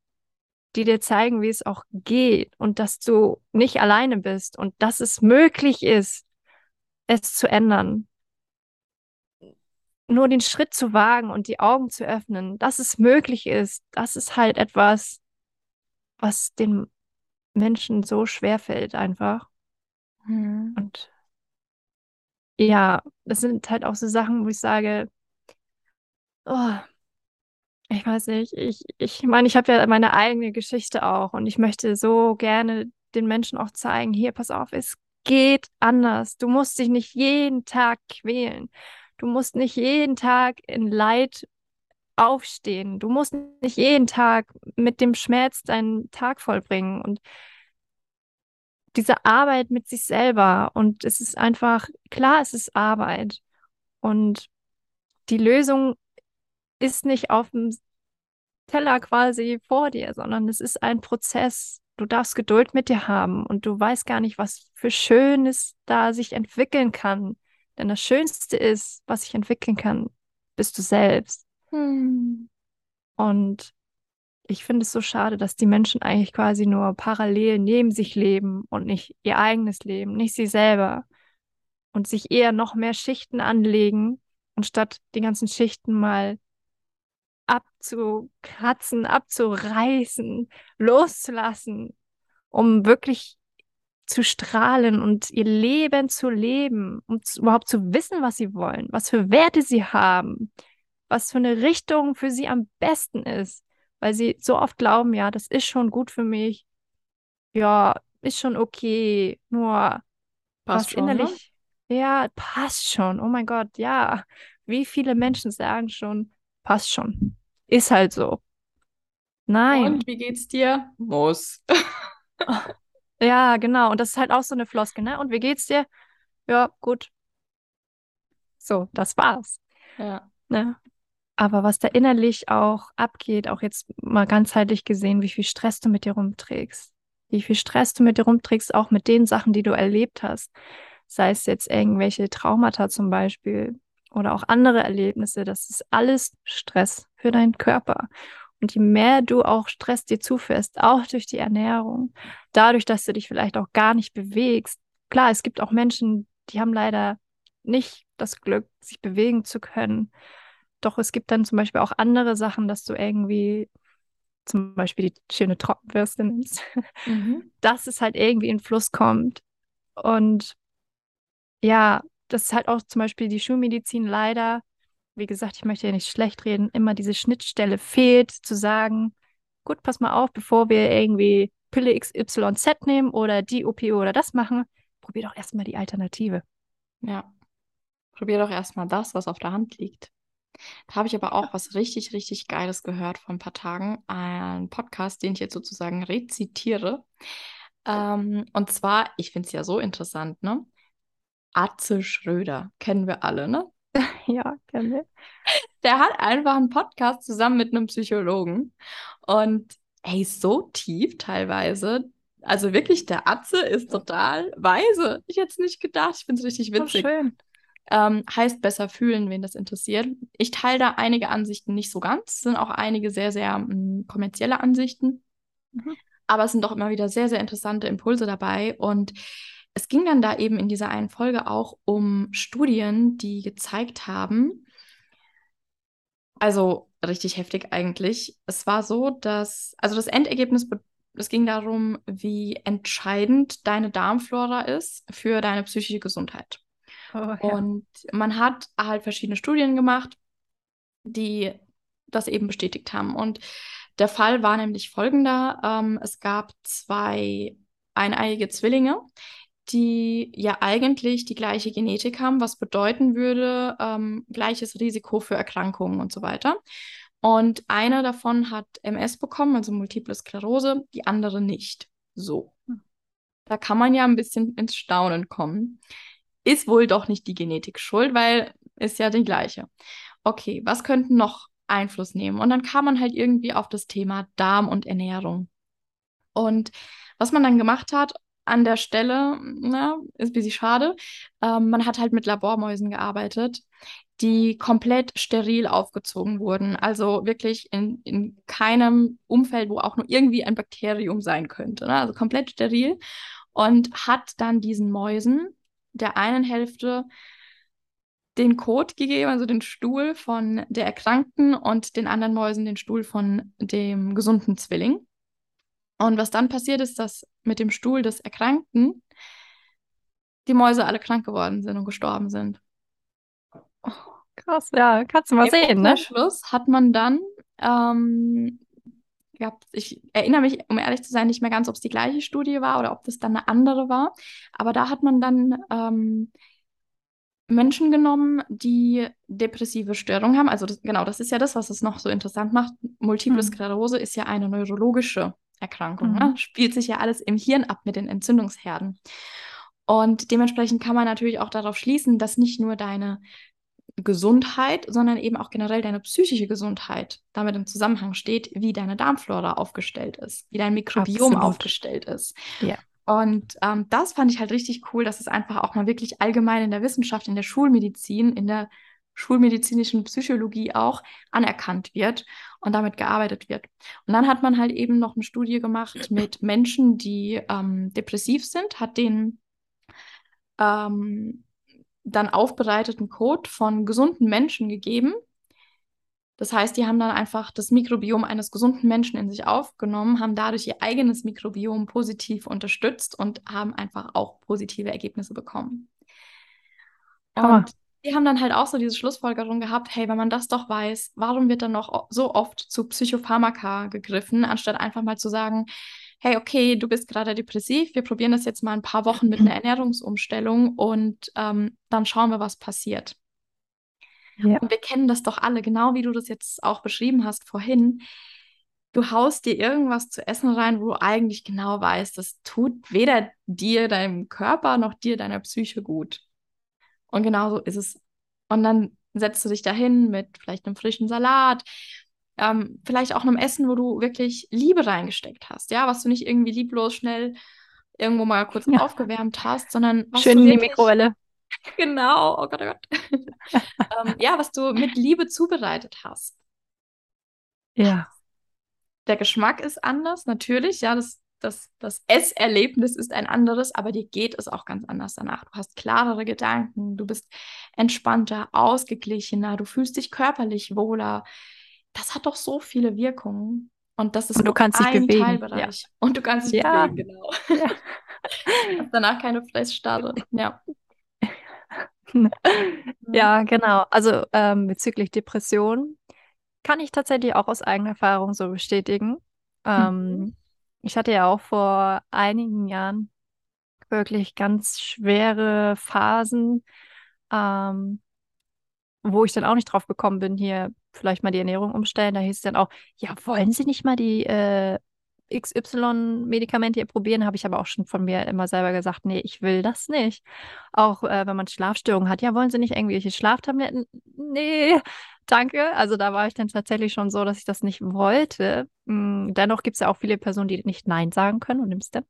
die dir zeigen, wie es auch geht und dass du nicht alleine bist und dass es möglich ist, es zu ändern. Nur den Schritt zu wagen und die Augen zu öffnen, dass es möglich ist, das ist halt etwas, was den Menschen so schwer fällt einfach. Mhm. Und ja, das sind halt auch so Sachen, wo ich sage, oh, ich weiß nicht, ich, ich meine, ich habe ja meine eigene Geschichte auch und ich möchte so gerne den Menschen auch zeigen, hier, pass auf, es geht anders. Du musst dich nicht jeden Tag quälen. Du musst nicht jeden Tag in Leid aufstehen. Du musst nicht jeden Tag mit dem Schmerz deinen Tag vollbringen. Und diese Arbeit mit sich selber. Und es ist einfach, klar, es ist Arbeit. Und die Lösung ist nicht auf dem Teller quasi vor dir, sondern es ist ein Prozess. Du darfst Geduld mit dir haben und du weißt gar nicht, was für Schönes da sich entwickeln kann. Denn das Schönste ist, was sich entwickeln kann, bist du selbst. Hm. Und ich finde es so schade, dass die Menschen eigentlich quasi nur parallel neben sich leben und nicht ihr eigenes Leben, nicht sie selber. Und sich eher noch mehr Schichten anlegen, anstatt die ganzen Schichten mal abzukratzen, abzureißen, loszulassen, um wirklich zu strahlen und ihr Leben zu leben, um zu, überhaupt zu wissen, was sie wollen, was für Werte sie haben, was für eine Richtung für sie am besten ist weil sie so oft glauben, ja, das ist schon gut für mich, ja, ist schon okay, nur passt was schon, ne? innerlich, ne? ja, passt schon, oh mein Gott, ja, wie viele Menschen sagen schon, passt schon, ist halt so. Nein. Und wie geht's dir? Muss. ja, genau. Und das ist halt auch so eine Floskel, ne? Und wie geht's dir? Ja, gut. So, das war's. Ja. Ne? Aber was da innerlich auch abgeht, auch jetzt mal ganzheitlich gesehen, wie viel Stress du mit dir rumträgst, wie viel Stress du mit dir rumträgst, auch mit den Sachen, die du erlebt hast, sei es jetzt irgendwelche Traumata zum Beispiel oder auch andere Erlebnisse, das ist alles Stress für deinen Körper. Und je mehr du auch Stress dir zuführst, auch durch die Ernährung, dadurch, dass du dich vielleicht auch gar nicht bewegst. Klar, es gibt auch Menschen, die haben leider nicht das Glück, sich bewegen zu können. Doch es gibt dann zum Beispiel auch andere Sachen, dass du irgendwie zum Beispiel die schöne Trockenbürste nimmst, mhm. dass es halt irgendwie in Fluss kommt. Und ja, das ist halt auch zum Beispiel die Schulmedizin leider, wie gesagt, ich möchte ja nicht schlecht reden, immer diese Schnittstelle fehlt, zu sagen, gut, pass mal auf, bevor wir irgendwie Pille XYZ nehmen oder die OP oder das machen, probier doch erstmal die Alternative. Ja. Probier doch erstmal das, was auf der Hand liegt. Da habe ich aber auch was richtig, richtig Geiles gehört vor ein paar Tagen. Ein Podcast, den ich jetzt sozusagen rezitiere. Ähm, und zwar, ich finde es ja so interessant, ne? Atze Schröder, kennen wir alle, ne? Ja, kennen wir. Der hat einfach einen Podcast zusammen mit einem Psychologen. Und ey, so tief teilweise. Also wirklich, der Atze ist total weise. Ich hätte es nicht gedacht. Ich finde es richtig witzig. Oh, schön. Ähm, heißt besser fühlen, wen das interessiert. Ich teile da einige Ansichten nicht so ganz, sind auch einige sehr, sehr mh, hm, kommerzielle Ansichten. Mhm. Aber es sind doch immer wieder sehr, sehr interessante Impulse dabei. Und es ging dann da eben in dieser einen Folge auch um Studien, die gezeigt haben, also richtig heftig eigentlich. Es war so, dass, also das Endergebnis, es ging darum, wie entscheidend deine Darmflora ist für deine psychische Gesundheit. Oh, ja. Und man hat halt verschiedene Studien gemacht, die das eben bestätigt haben. Und der Fall war nämlich folgender. Ähm, es gab zwei eineiige Zwillinge, die ja eigentlich die gleiche Genetik haben, was bedeuten würde, ähm, gleiches Risiko für Erkrankungen und so weiter. Und einer davon hat MS bekommen, also Multiple Sklerose, die andere nicht. So. Hm. Da kann man ja ein bisschen ins Staunen kommen ist wohl doch nicht die Genetik schuld, weil ist ja die gleiche. Okay, was könnten noch Einfluss nehmen? Und dann kam man halt irgendwie auf das Thema Darm und Ernährung. Und was man dann gemacht hat, an der Stelle, na, ist ein bisschen schade. Ähm, man hat halt mit Labormäusen gearbeitet, die komplett steril aufgezogen wurden. Also wirklich in, in keinem Umfeld, wo auch nur irgendwie ein Bakterium sein könnte. Ne? Also komplett steril. Und hat dann diesen Mäusen der einen Hälfte den Code gegeben, also den Stuhl von der Erkrankten und den anderen Mäusen den Stuhl von dem gesunden Zwilling. Und was dann passiert ist, dass mit dem Stuhl des Erkrankten die Mäuse alle krank geworden sind und gestorben sind. Oh, krass, ja, kannst du mal Im sehen, ne? Schluss hat man dann, ähm, ja, ich erinnere mich, um ehrlich zu sein, nicht mehr ganz, ob es die gleiche Studie war oder ob das dann eine andere war. Aber da hat man dann ähm, Menschen genommen, die depressive Störungen haben. Also das, genau, das ist ja das, was es noch so interessant macht. Multiple hm. Sklerose ist ja eine neurologische Erkrankung. Mhm. Ne? Spielt sich ja alles im Hirn ab mit den Entzündungsherden. Und dementsprechend kann man natürlich auch darauf schließen, dass nicht nur deine Gesundheit, sondern eben auch generell deine psychische Gesundheit damit im Zusammenhang steht, wie deine Darmflora aufgestellt ist, wie dein Mikrobiom Absolut. aufgestellt ist. Ja. Und ähm, das fand ich halt richtig cool, dass es einfach auch mal wirklich allgemein in der Wissenschaft, in der Schulmedizin, in der schulmedizinischen Psychologie auch anerkannt wird und damit gearbeitet wird. Und dann hat man halt eben noch eine Studie gemacht mit Menschen, die ähm, depressiv sind, hat den ähm, dann aufbereiteten Code von gesunden Menschen gegeben. Das heißt, die haben dann einfach das Mikrobiom eines gesunden Menschen in sich aufgenommen, haben dadurch ihr eigenes Mikrobiom positiv unterstützt und haben einfach auch positive Ergebnisse bekommen. Und die haben dann halt auch so diese Schlussfolgerung gehabt, hey, wenn man das doch weiß, warum wird dann noch so oft zu Psychopharmaka gegriffen, anstatt einfach mal zu sagen, hey, okay, du bist gerade depressiv, wir probieren das jetzt mal ein paar Wochen mit einer Ernährungsumstellung und ähm, dann schauen wir, was passiert. Ja. Und wir kennen das doch alle, genau wie du das jetzt auch beschrieben hast vorhin. Du haust dir irgendwas zu essen rein, wo du eigentlich genau weißt, das tut weder dir, deinem Körper, noch dir, deiner Psyche gut. Und genau so ist es. Und dann setzt du dich dahin mit vielleicht einem frischen Salat, ähm, vielleicht auch einem Essen, wo du wirklich Liebe reingesteckt hast, ja, was du nicht irgendwie lieblos schnell irgendwo mal kurz ja. aufgewärmt hast, sondern was Schön in die Mikrowelle. Genau, oh Gott, oh Gott. ähm, ja, was du mit Liebe zubereitet hast. Ja. Der Geschmack ist anders, natürlich, ja, das das, das Esserlebnis ist ein anderes, aber dir geht es auch ganz anders danach. Du hast klarere Gedanken, du bist entspannter, ausgeglichener, du fühlst dich körperlich wohler. Das hat doch so viele Wirkungen. Und das ist und du kannst ein dich bewegen. Teilbereich. Ja. Und du kannst dich ja. bewegen, genau. Ja. hast danach keine Fressstarre. Ja. ja, genau. Also ähm, bezüglich Depression kann ich tatsächlich auch aus eigener Erfahrung so bestätigen. Ähm, mhm. Ich hatte ja auch vor einigen Jahren wirklich ganz schwere Phasen, ähm, wo ich dann auch nicht drauf gekommen bin, hier vielleicht mal die Ernährung umstellen. Da hieß es dann auch, ja, wollen Sie nicht mal die äh, XY-Medikamente hier probieren? Habe ich aber auch schon von mir immer selber gesagt, nee, ich will das nicht. Auch äh, wenn man Schlafstörungen hat, ja, wollen Sie nicht irgendwelche Schlaftabletten? Nee, danke. Also da war ich dann tatsächlich schon so, dass ich das nicht wollte. Hm, dennoch gibt es ja auch viele Personen, die nicht Nein sagen können und nimmst du.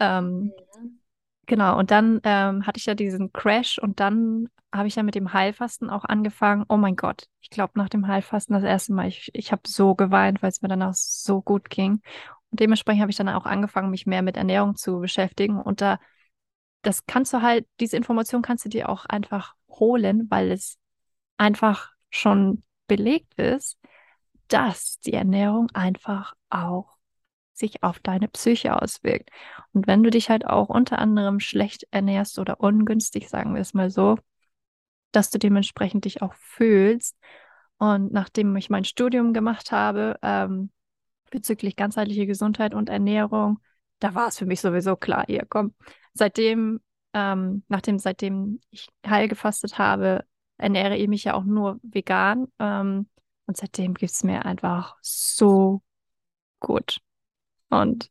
Ähm, mhm. Genau, und dann ähm, hatte ich ja diesen Crash und dann habe ich ja mit dem Heilfasten auch angefangen. Oh mein Gott, ich glaube nach dem Heilfasten das erste Mal, ich, ich habe so geweint, weil es mir danach so gut ging. Und dementsprechend habe ich dann auch angefangen, mich mehr mit Ernährung zu beschäftigen. Und da, das kannst du halt, diese Information kannst du dir auch einfach holen, weil es einfach schon belegt ist, dass die Ernährung einfach auch sich auf deine Psyche auswirkt. Und wenn du dich halt auch unter anderem schlecht ernährst oder ungünstig, sagen wir es mal so, dass du dementsprechend dich auch fühlst. Und nachdem ich mein Studium gemacht habe ähm, bezüglich ganzheitliche Gesundheit und Ernährung, da war es für mich sowieso klar, hier komm. Seitdem, ähm, nachdem seitdem ich heil gefastet habe, ernähre ich mich ja auch nur vegan. Ähm, und seitdem gibt es mir einfach so gut. Und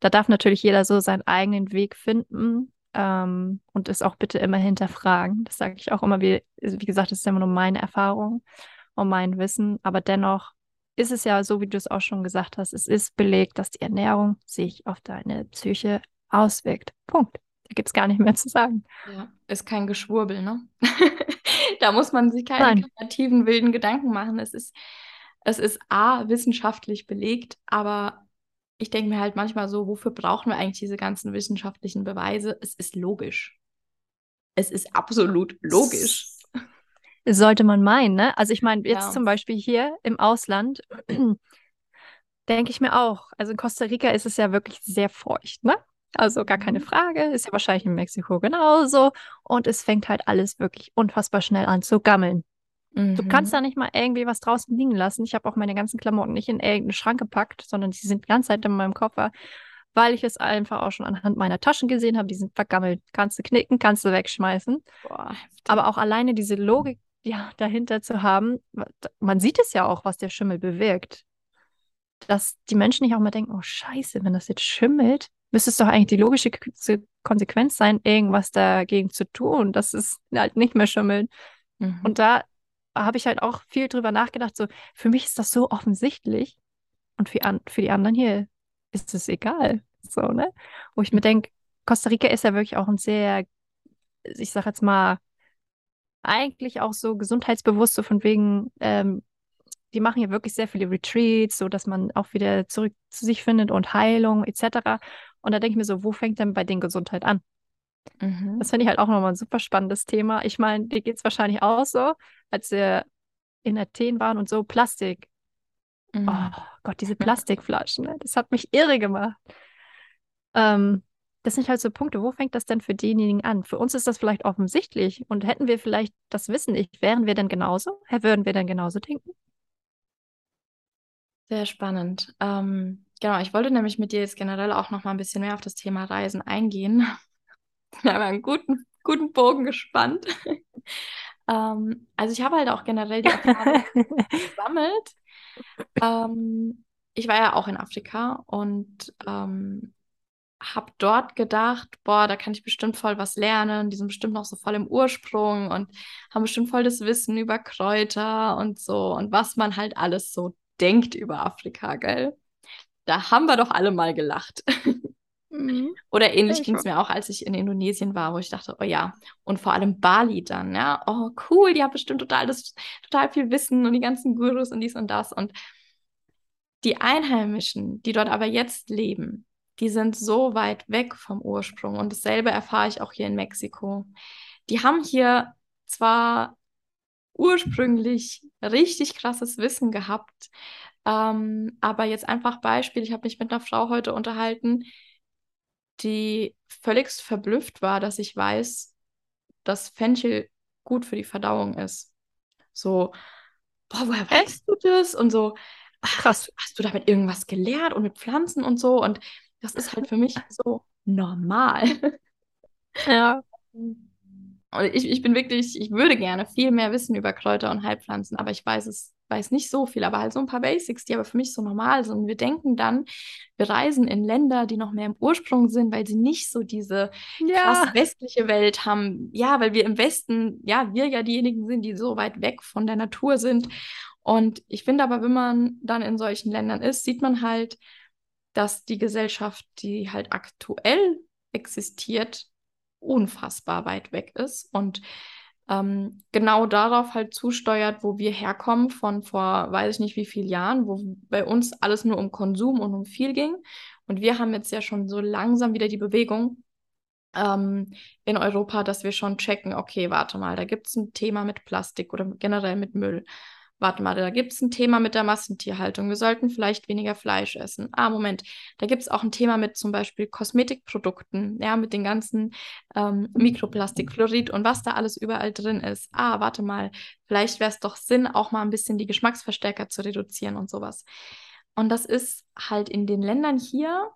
da darf natürlich jeder so seinen eigenen Weg finden ähm, und es auch bitte immer hinterfragen. Das sage ich auch immer, wie, wie gesagt, das ist immer nur meine Erfahrung und mein Wissen. Aber dennoch ist es ja so, wie du es auch schon gesagt hast, es ist belegt, dass die Ernährung sich auf deine Psyche auswirkt. Punkt. Da gibt es gar nicht mehr zu sagen. Ja, ist kein Geschwurbel, ne? da muss man sich keine Nein. kreativen, wilden Gedanken machen. Es ist, es ist A, wissenschaftlich belegt, aber ich denke mir halt manchmal so, wofür brauchen wir eigentlich diese ganzen wissenschaftlichen Beweise? Es ist logisch. Es ist absolut logisch. Sollte man meinen, ne? Also ich meine, jetzt ja. zum Beispiel hier im Ausland denke ich mir auch. Also in Costa Rica ist es ja wirklich sehr feucht, ne? Also gar keine mhm. Frage, ist ja wahrscheinlich in Mexiko genauso. Und es fängt halt alles wirklich unfassbar schnell an zu gammeln. Mhm. Du kannst da nicht mal irgendwie was draußen liegen lassen. Ich habe auch meine ganzen Klamotten nicht in irgendeinen Schrank gepackt, sondern die sind die ganze Zeit in meinem Koffer, weil ich es einfach auch schon anhand meiner Taschen gesehen habe. Die sind vergammelt. Kannst du knicken, kannst du wegschmeißen. Boah, Aber auch alleine diese Logik ja, dahinter zu haben, man sieht es ja auch, was der Schimmel bewirkt. Dass die Menschen nicht auch mal denken, oh Scheiße, wenn das jetzt schimmelt, müsste es doch eigentlich die logische Konsequenz sein, irgendwas dagegen zu tun, dass es halt nicht mehr schimmelt. Mhm. Und da habe ich halt auch viel drüber nachgedacht. So, für mich ist das so offensichtlich und für, an, für die anderen hier ist es egal. So, ne? Wo ich mir denke, Costa Rica ist ja wirklich auch ein sehr, ich sag jetzt mal, eigentlich auch so gesundheitsbewusst, so von wegen, ähm, die machen ja wirklich sehr viele Retreats, so dass man auch wieder zurück zu sich findet und Heilung etc. Und da denke ich mir so, wo fängt denn bei den Gesundheit an? Mhm. Das finde ich halt auch nochmal ein super spannendes Thema. Ich meine, dir geht es wahrscheinlich auch so, als wir in Athen waren und so Plastik. Mhm. Oh Gott, diese Plastikflaschen, ne? das hat mich irre gemacht. Ähm, das sind halt so Punkte, wo fängt das denn für denjenigen an? Für uns ist das vielleicht offensichtlich und hätten wir vielleicht das Wissen nicht, wären wir denn genauso? Würden wir denn genauso denken? Sehr spannend. Ähm, genau, ich wollte nämlich mit dir jetzt generell auch noch mal ein bisschen mehr auf das Thema Reisen eingehen. Wir haben einen guten, guten Bogen gespannt. ähm, also ich habe halt auch generell die Erfahrung gesammelt. Ähm, ich war ja auch in Afrika und ähm, habe dort gedacht, boah, da kann ich bestimmt voll was lernen. Die sind bestimmt noch so voll im Ursprung und haben bestimmt voll das Wissen über Kräuter und so und was man halt alles so denkt über Afrika, gell? Da haben wir doch alle mal gelacht. Mhm. Oder ähnlich ging es mir auch, als ich in Indonesien war, wo ich dachte, oh ja, und vor allem Bali dann, ja, oh cool, die haben bestimmt total, das, total viel Wissen und die ganzen Gurus und dies und das. Und die Einheimischen, die dort aber jetzt leben, die sind so weit weg vom Ursprung. Und dasselbe erfahre ich auch hier in Mexiko. Die haben hier zwar ursprünglich richtig krasses Wissen gehabt, ähm, aber jetzt einfach Beispiel, ich habe mich mit einer Frau heute unterhalten, die völlig verblüfft war, dass ich weiß, dass Fenchel gut für die Verdauung ist. So, boah, woher weißt du das? Und so, ach, krass, hast du damit irgendwas gelernt und mit Pflanzen und so? Und das ist halt für mich so normal. Ja. Und ich, ich bin wirklich, ich würde gerne viel mehr wissen über Kräuter und Heilpflanzen, aber ich weiß es, weiß nicht so viel, aber halt so ein paar Basics, die aber für mich so normal sind. Und wir denken dann, wir reisen in Länder, die noch mehr im Ursprung sind, weil sie nicht so diese ja. krass westliche Welt haben. Ja, weil wir im Westen, ja, wir ja diejenigen sind, die so weit weg von der Natur sind. Und ich finde aber, wenn man dann in solchen Ländern ist, sieht man halt, dass die Gesellschaft, die halt aktuell existiert, unfassbar weit weg ist und ähm, genau darauf halt zusteuert, wo wir herkommen von vor, weiß ich nicht wie vielen Jahren, wo bei uns alles nur um Konsum und um viel ging. Und wir haben jetzt ja schon so langsam wieder die Bewegung ähm, in Europa, dass wir schon checken, okay, warte mal, da gibt es ein Thema mit Plastik oder generell mit Müll warte mal, da gibt es ein Thema mit der Massentierhaltung. Wir sollten vielleicht weniger Fleisch essen. Ah, Moment, da gibt es auch ein Thema mit zum Beispiel Kosmetikprodukten, ja, mit den ganzen ähm, Mikroplastik, und was da alles überall drin ist. Ah, warte mal, vielleicht wäre es doch Sinn, auch mal ein bisschen die Geschmacksverstärker zu reduzieren und sowas. Und das ist halt in den Ländern hier,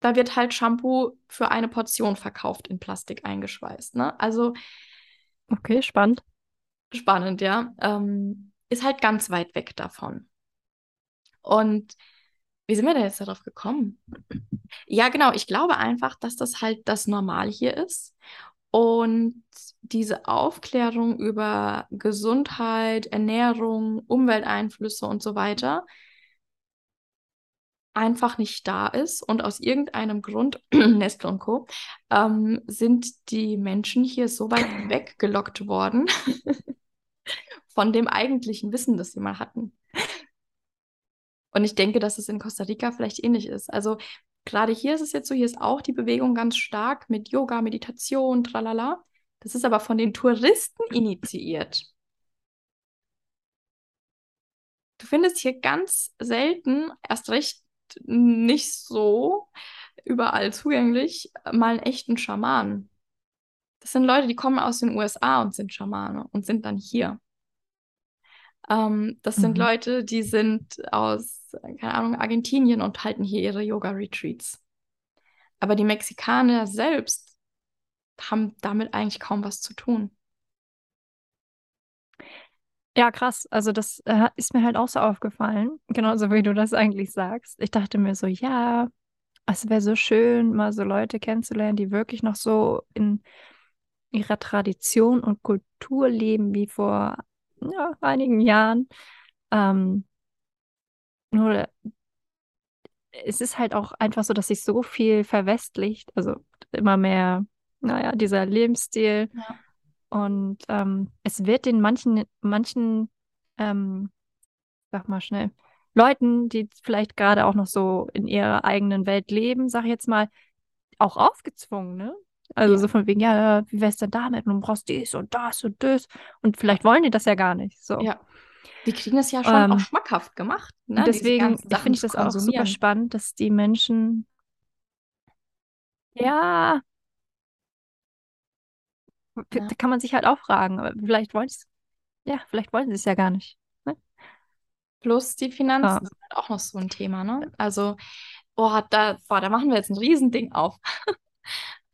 da wird halt Shampoo für eine Portion verkauft in Plastik eingeschweißt. Ne? Also. Okay, spannend spannend, ja, ähm, ist halt ganz weit weg davon. Und wie sind wir denn jetzt darauf gekommen? Ja, genau, ich glaube einfach, dass das halt das Normal hier ist. Und diese Aufklärung über Gesundheit, Ernährung, Umwelteinflüsse und so weiter einfach nicht da ist und aus irgendeinem Grund, Nestle und Co., ähm, sind die Menschen hier so weit weggelockt worden von dem eigentlichen Wissen, das sie mal hatten. Und ich denke, dass es in Costa Rica vielleicht ähnlich ist. Also gerade hier ist es jetzt so, hier ist auch die Bewegung ganz stark mit Yoga, Meditation, tralala. Das ist aber von den Touristen initiiert. Du findest hier ganz selten, erst recht nicht so überall zugänglich, mal einen echten Schaman. Das sind Leute, die kommen aus den USA und sind Schamane und sind dann hier. Ähm, das sind mhm. Leute, die sind aus, keine Ahnung, Argentinien und halten hier ihre Yoga-Retreats. Aber die Mexikaner selbst haben damit eigentlich kaum was zu tun. Ja, krass. Also das äh, ist mir halt auch so aufgefallen, genauso wie du das eigentlich sagst. Ich dachte mir so, ja, es wäre so schön, mal so Leute kennenzulernen, die wirklich noch so in ihrer Tradition und Kultur leben wie vor ja, einigen Jahren. Ähm, nur es ist halt auch einfach so, dass sich so viel verwestlicht, also immer mehr, naja, dieser Lebensstil. Ja. Und ähm, es wird den manchen, manchen, ähm, sag mal schnell, Leuten, die vielleicht gerade auch noch so in ihrer eigenen Welt leben, sag ich jetzt mal, auch aufgezwungen, ne? Also ja. so von wegen, ja, wie wär's denn damit? Und du brauchst dies und das und das. Und vielleicht wollen die das ja gar nicht. So. Ja. Die kriegen es ja schon ähm, auch schmackhaft gemacht. Ne? Deswegen finde ich das auch super spannend, dass die Menschen ja, ja. Da kann man sich halt auch fragen, aber vielleicht wollen sie ja, vielleicht wollen sie es ja gar nicht. Ne? Plus die Finanzen ja. sind halt auch noch so ein Thema, ne? Also, boah, da, boah, da machen wir jetzt ein Riesending auf.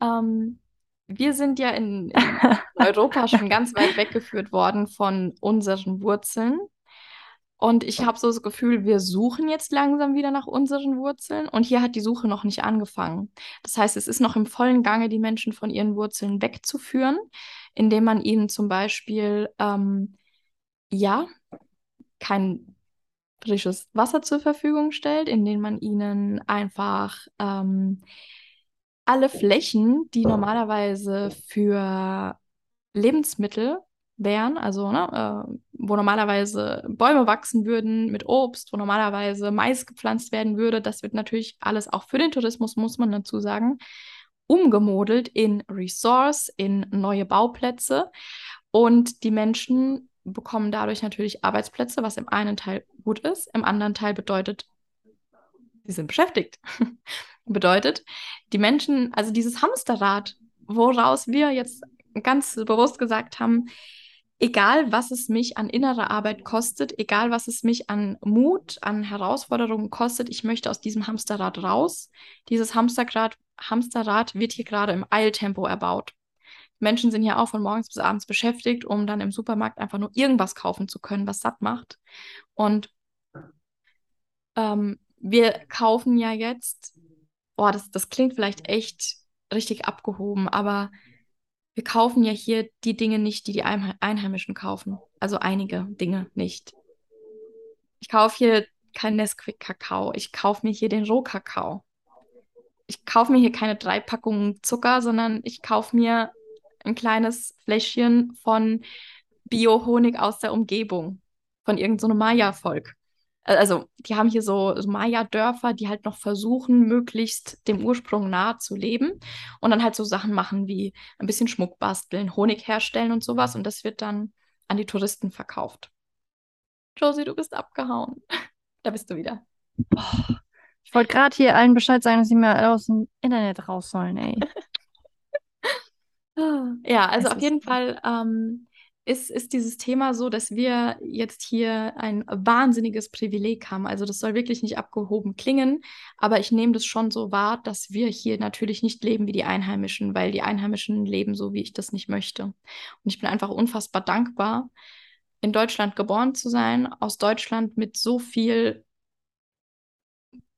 Ähm, wir sind ja in, Europa schon ganz weit weggeführt worden von unseren Wurzeln. Und ich habe so das Gefühl, wir suchen jetzt langsam wieder nach unseren Wurzeln. Und hier hat die Suche noch nicht angefangen. Das heißt, es ist noch im vollen Gange, die Menschen von ihren Wurzeln wegzuführen, indem man ihnen zum Beispiel, ähm, ja, kein frisches Wasser zur Verfügung stellt, indem man ihnen einfach ähm, alle Flächen, die normalerweise für Lebensmittel wären, also ne, äh, wo normalerweise Bäume wachsen würden mit Obst, wo normalerweise Mais gepflanzt werden würde, das wird natürlich alles auch für den Tourismus, muss man dazu sagen, umgemodelt in Resource, in neue Bauplätze. Und die Menschen bekommen dadurch natürlich Arbeitsplätze, was im einen Teil gut ist, im anderen Teil bedeutet, sie sind beschäftigt. bedeutet, die Menschen, also dieses Hamsterrad, woraus wir jetzt ganz bewusst gesagt haben, egal was es mich an innerer Arbeit kostet, egal was es mich an Mut, an Herausforderungen kostet, ich möchte aus diesem Hamsterrad raus. Dieses Hamsterrad, Hamsterrad wird hier gerade im Eiltempo erbaut. Menschen sind ja auch von morgens bis abends beschäftigt, um dann im Supermarkt einfach nur irgendwas kaufen zu können, was satt macht. Und ähm, wir kaufen ja jetzt, boah, das, das klingt vielleicht echt richtig abgehoben, aber wir kaufen ja hier die Dinge nicht, die die Einheimischen kaufen. Also einige Dinge nicht. Ich kaufe hier kein Nesquik-Kakao. Ich kaufe mir hier den Rohkakao. Ich kaufe mir hier keine drei Packungen Zucker, sondern ich kaufe mir ein kleines Fläschchen von Bio-Honig aus der Umgebung, von irgendeinem so Maya-Volk. Äh, also die haben hier so, so Maya-Dörfer, die halt noch versuchen, möglichst dem Ursprung nahe zu leben und dann halt so Sachen machen wie ein bisschen Schmuck basteln, Honig herstellen und sowas und das wird dann an die Touristen verkauft. Josie, du bist abgehauen. da bist du wieder. Oh, ich wollte gerade hier allen Bescheid sagen, dass sie mir aus dem Internet raus sollen, ey. ja, also auf jeden Fall ähm, ist, ist dieses Thema so, dass wir jetzt hier ein wahnsinniges Privileg haben. Also das soll wirklich nicht abgehoben klingen, aber ich nehme das schon so wahr, dass wir hier natürlich nicht leben wie die Einheimischen, weil die Einheimischen leben so, wie ich das nicht möchte. Und ich bin einfach unfassbar dankbar, in Deutschland geboren zu sein, aus Deutschland mit so viel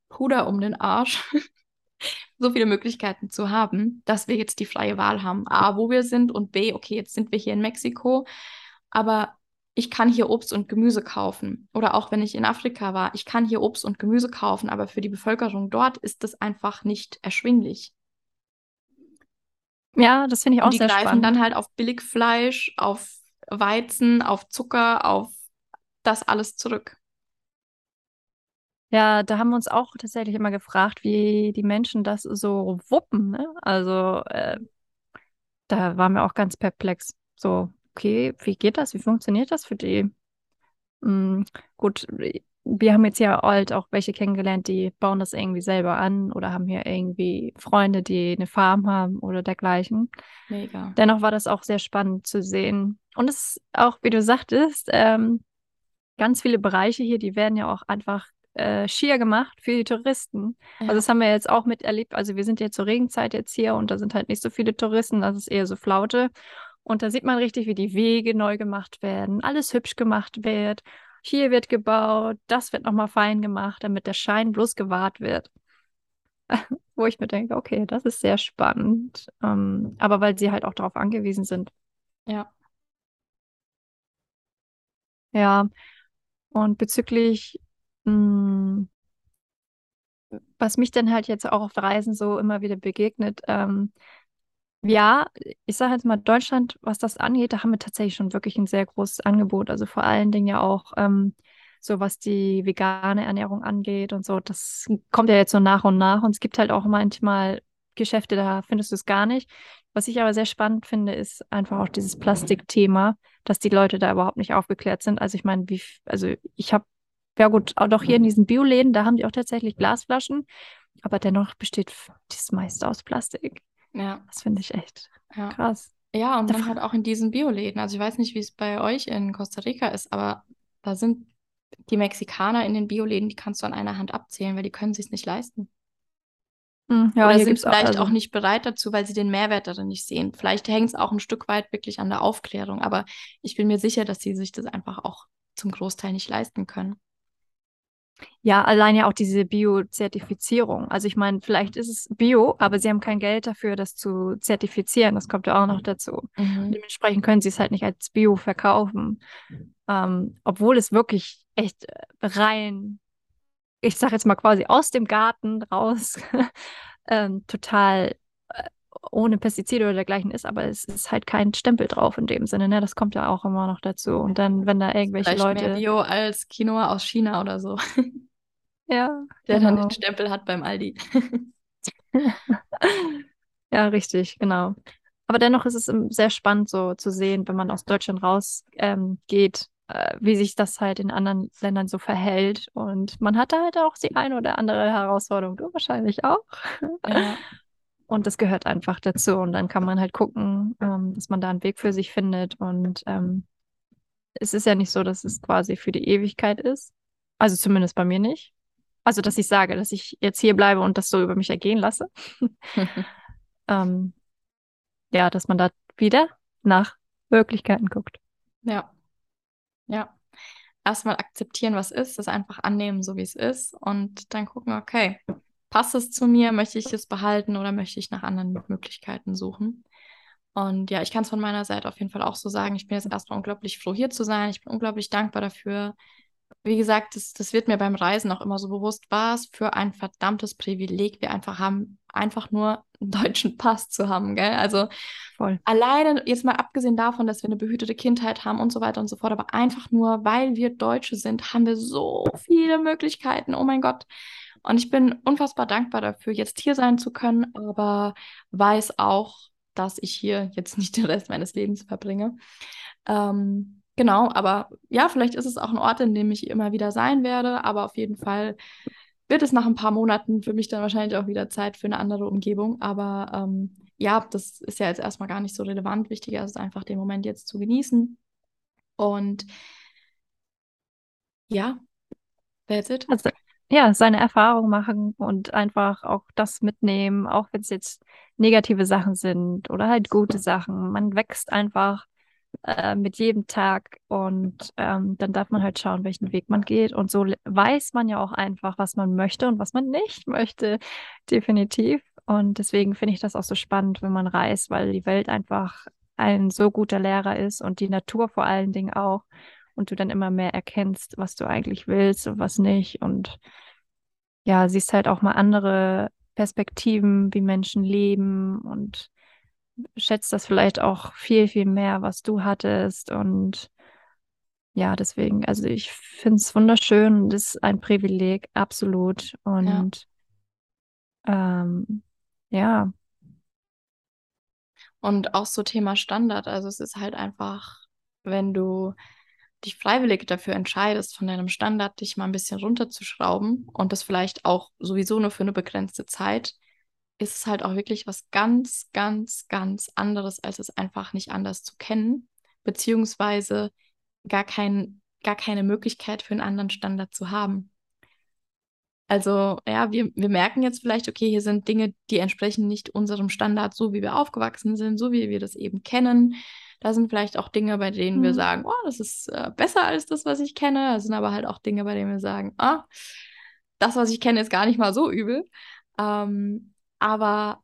Puder um den Arsch so viele Möglichkeiten zu haben, dass wir jetzt die freie Wahl haben. A, wo wir sind und B, okay, jetzt sind wir hier in Mexiko, aber ich kann hier Obst und Gemüse kaufen. Oder auch wenn ich in Afrika war, ich kann hier Obst und Gemüse kaufen, aber für die Bevölkerung dort ist das einfach nicht erschwinglich. Ja, das finde ich auch Und die sehr greifen spannend. dann halt auf Billigfleisch, auf Weizen, auf Zucker, auf das alles zurück. Ja, da haben wir uns auch tatsächlich immer gefragt, wie die Menschen das so wuppen, ne? Also, äh, da waren wir auch ganz perplex. So, okay, wie geht das? Wie funktioniert das für die? Mm, gut, wir haben jetzt ja halt auch welche kennengelernt, die bauen das irgendwie selber an oder haben hier irgendwie Freunde, die eine Farm haben oder dergleichen. Mega. Dennoch war das auch sehr spannend zu sehen. Und es ist auch, wie du sagtest, ähm, ganz viele Bereiche hier, die werden ja auch einfach äh, schier gemacht für die Touristen. Ja. Also das haben wir jetzt auch miterlebt. Also wir sind jetzt zur Regenzeit jetzt hier und da sind halt nicht so viele Touristen, das ist eher so Flaute. Und da sieht man richtig, wie die Wege neu gemacht werden, alles hübsch gemacht wird. Hier wird gebaut, das wird nochmal fein gemacht, damit der Schein bloß gewahrt wird. Wo ich mir denke, okay, das ist sehr spannend. Ähm, aber weil sie halt auch darauf angewiesen sind. Ja. Ja, und bezüglich, mh, was mich dann halt jetzt auch auf Reisen so immer wieder begegnet, ähm, ja, ich sage jetzt mal, Deutschland, was das angeht, da haben wir tatsächlich schon wirklich ein sehr großes Angebot. Also vor allen Dingen ja auch ähm, so, was die vegane Ernährung angeht und so. Das kommt ja jetzt so nach und nach. Und es gibt halt auch manchmal Geschäfte, da findest du es gar nicht. Was ich aber sehr spannend finde, ist einfach auch dieses Plastikthema, dass die Leute da überhaupt nicht aufgeklärt sind. Also ich meine, wie, also ich habe, ja gut, auch doch hier in diesen Bioläden, da haben die auch tatsächlich Glasflaschen, aber dennoch besteht das meiste aus Plastik. Ja. Das finde ich echt Ja. krass. Ja, und Da dann halt auch in diesen Bioläden. Also ich weiß nicht, wie es bei euch in Costa Rica ist, aber da sind die Mexikaner in den Bioläden, die kannst du an einer Hand abzählen, weil die können sich nicht leisten. Hm, ja, Oder sind gibt's auch, vielleicht also, auch nicht bereit dazu, weil sie den Mehrwert darin nicht sehen. Vielleicht hängt es auch ein Stück weit wirklich an der Aufklärung, aber ich bin mir sicher, dass sie sich das einfach auch zum Großteil nicht leisten können. Ja, allein ja auch diese Bio-Zertifizierung. Also ich meine, vielleicht ist es Bio, aber sie haben kein Geld dafür, das zu zertifizieren. Das kommt ja auch noch dazu. Mhm. Dementsprechend können sie es halt nicht als Bio verkaufen. Ähm, obwohl es wirklich echt äh, rein, ich sag jetzt mal quasi aus dem Garten raus, ähm, total ohne Pestizide oder dergleichen ist, aber es ist halt kein Stempel drauf in dem Sinne, ne? Das kommt ja auch immer noch dazu. Und dann, wenn da irgendwelche Vielleicht mehr Leute, Bio als Quinoa aus China oder so, ja, der dann den genau. Stempel hat beim Aldi. Ja, richtig, genau. Aber dennoch ist es sehr spannend so zu sehen, wenn man aus Deutschland raus ähm, geht, äh, wie sich das halt in anderen Ländern so verhält. Und man hat da halt auch die eine oder andere Herausforderung, du wahrscheinlich auch. Ja. Und das gehört einfach dazu. Und dann kann man halt gucken, ähm, dass man da einen Weg für sich findet. Und ähm, es ist ja nicht so, dass es quasi für die Ewigkeit ist. Also zumindest bei mir nicht. Also, dass ich sage, dass ich jetzt hier bleibe und das so über mich ergehen lasse. Ähm, ja, dass man da wieder nach Möglichkeiten guckt. Ja, ja. Erstmal akzeptieren, was ist, das einfach annehmen, so wie es ist und dann gucken, okay, passt es zu mir, möchte ich es behalten oder möchte ich nach anderen Möglichkeiten suchen? Und ja, ich kann es von meiner Seite auf jeden Fall auch so sagen. Ich bin jetzt erstmal unglaublich froh, hier zu sein. Ich bin unglaublich dankbar dafür. Wie gesagt, das, das wird mir beim Reisen auch immer so bewusst, was für ein verdammtes Privileg wir einfach haben, einfach nur einen deutschen Pass zu haben, gell? Also Voll. Alleine, jetzt mal abgesehen davon, dass wir eine behütete Kindheit haben und so weiter und so fort, aber einfach nur, weil wir Deutsche sind, haben wir so viele Möglichkeiten. Oh mein Gott. Und ich bin unfassbar dankbar dafür, jetzt hier sein zu können, aber weiß auch, dass ich hier jetzt nicht den Rest meines Lebens verbringe. Ähm, genau, aber ja, vielleicht ist es auch ein Ort, in dem ich immer wieder sein werde, aber auf jeden Fall wird es nach ein paar Monaten für mich dann wahrscheinlich auch wieder Zeit für eine andere Umgebung. Aber ähm, ja, das ist ja jetzt erstmal gar nicht so relevant. Wichtiger ist einfach, den Moment jetzt zu genießen. Und ja, that's it. Also, ja, seine Erfahrung machen und einfach auch das mitnehmen, auch wenn es jetzt negative Sachen sind oder halt gute Sachen. Man wächst einfach äh, mit jedem Tag und ähm, dann darf man halt schauen, welchen Weg man geht. Und so weiß man ja auch einfach, was man möchte und was man nicht möchte, definitiv. Und deswegen finde ich das auch so spannend, wenn man reist, weil die Welt einfach ein so guter Lehrer ist und die Natur vor allen Dingen auch. Und du dann immer mehr erkennst, was du eigentlich willst und was nicht und ja, siehst halt auch mal andere Perspektiven, wie Menschen leben und schätzt das vielleicht auch viel, viel mehr, was du hattest und ja, deswegen, also ich finde es wunderschön und ist ein Privileg, absolut. Und ja. Ähm, ja. Und auch so Thema Standard. Also es ist halt einfach, wenn du dich freiwillig dafür entscheidest, von deinem Standard dich mal ein bisschen runterzuschrauben und das vielleicht auch sowieso nur für eine begrenzte Zeit, ist es halt auch wirklich was ganz, ganz, ganz anderes, als es einfach nicht anders zu kennen, beziehungsweise gar, kein, gar keine Möglichkeit für einen anderen Standard zu haben. Also ja, wir, wir merken jetzt vielleicht, okay, hier sind Dinge, die entsprechen nicht unserem Standard, so wie wir aufgewachsen sind, so wie wir das eben kennen. Da sind vielleicht auch Dinge, bei denen mhm. wir sagen, oh, das ist äh, besser als das, was ich kenne. Da sind aber halt auch Dinge, bei denen wir sagen, ah, das, was ich kenne, ist gar nicht mal so übel. Ähm, aber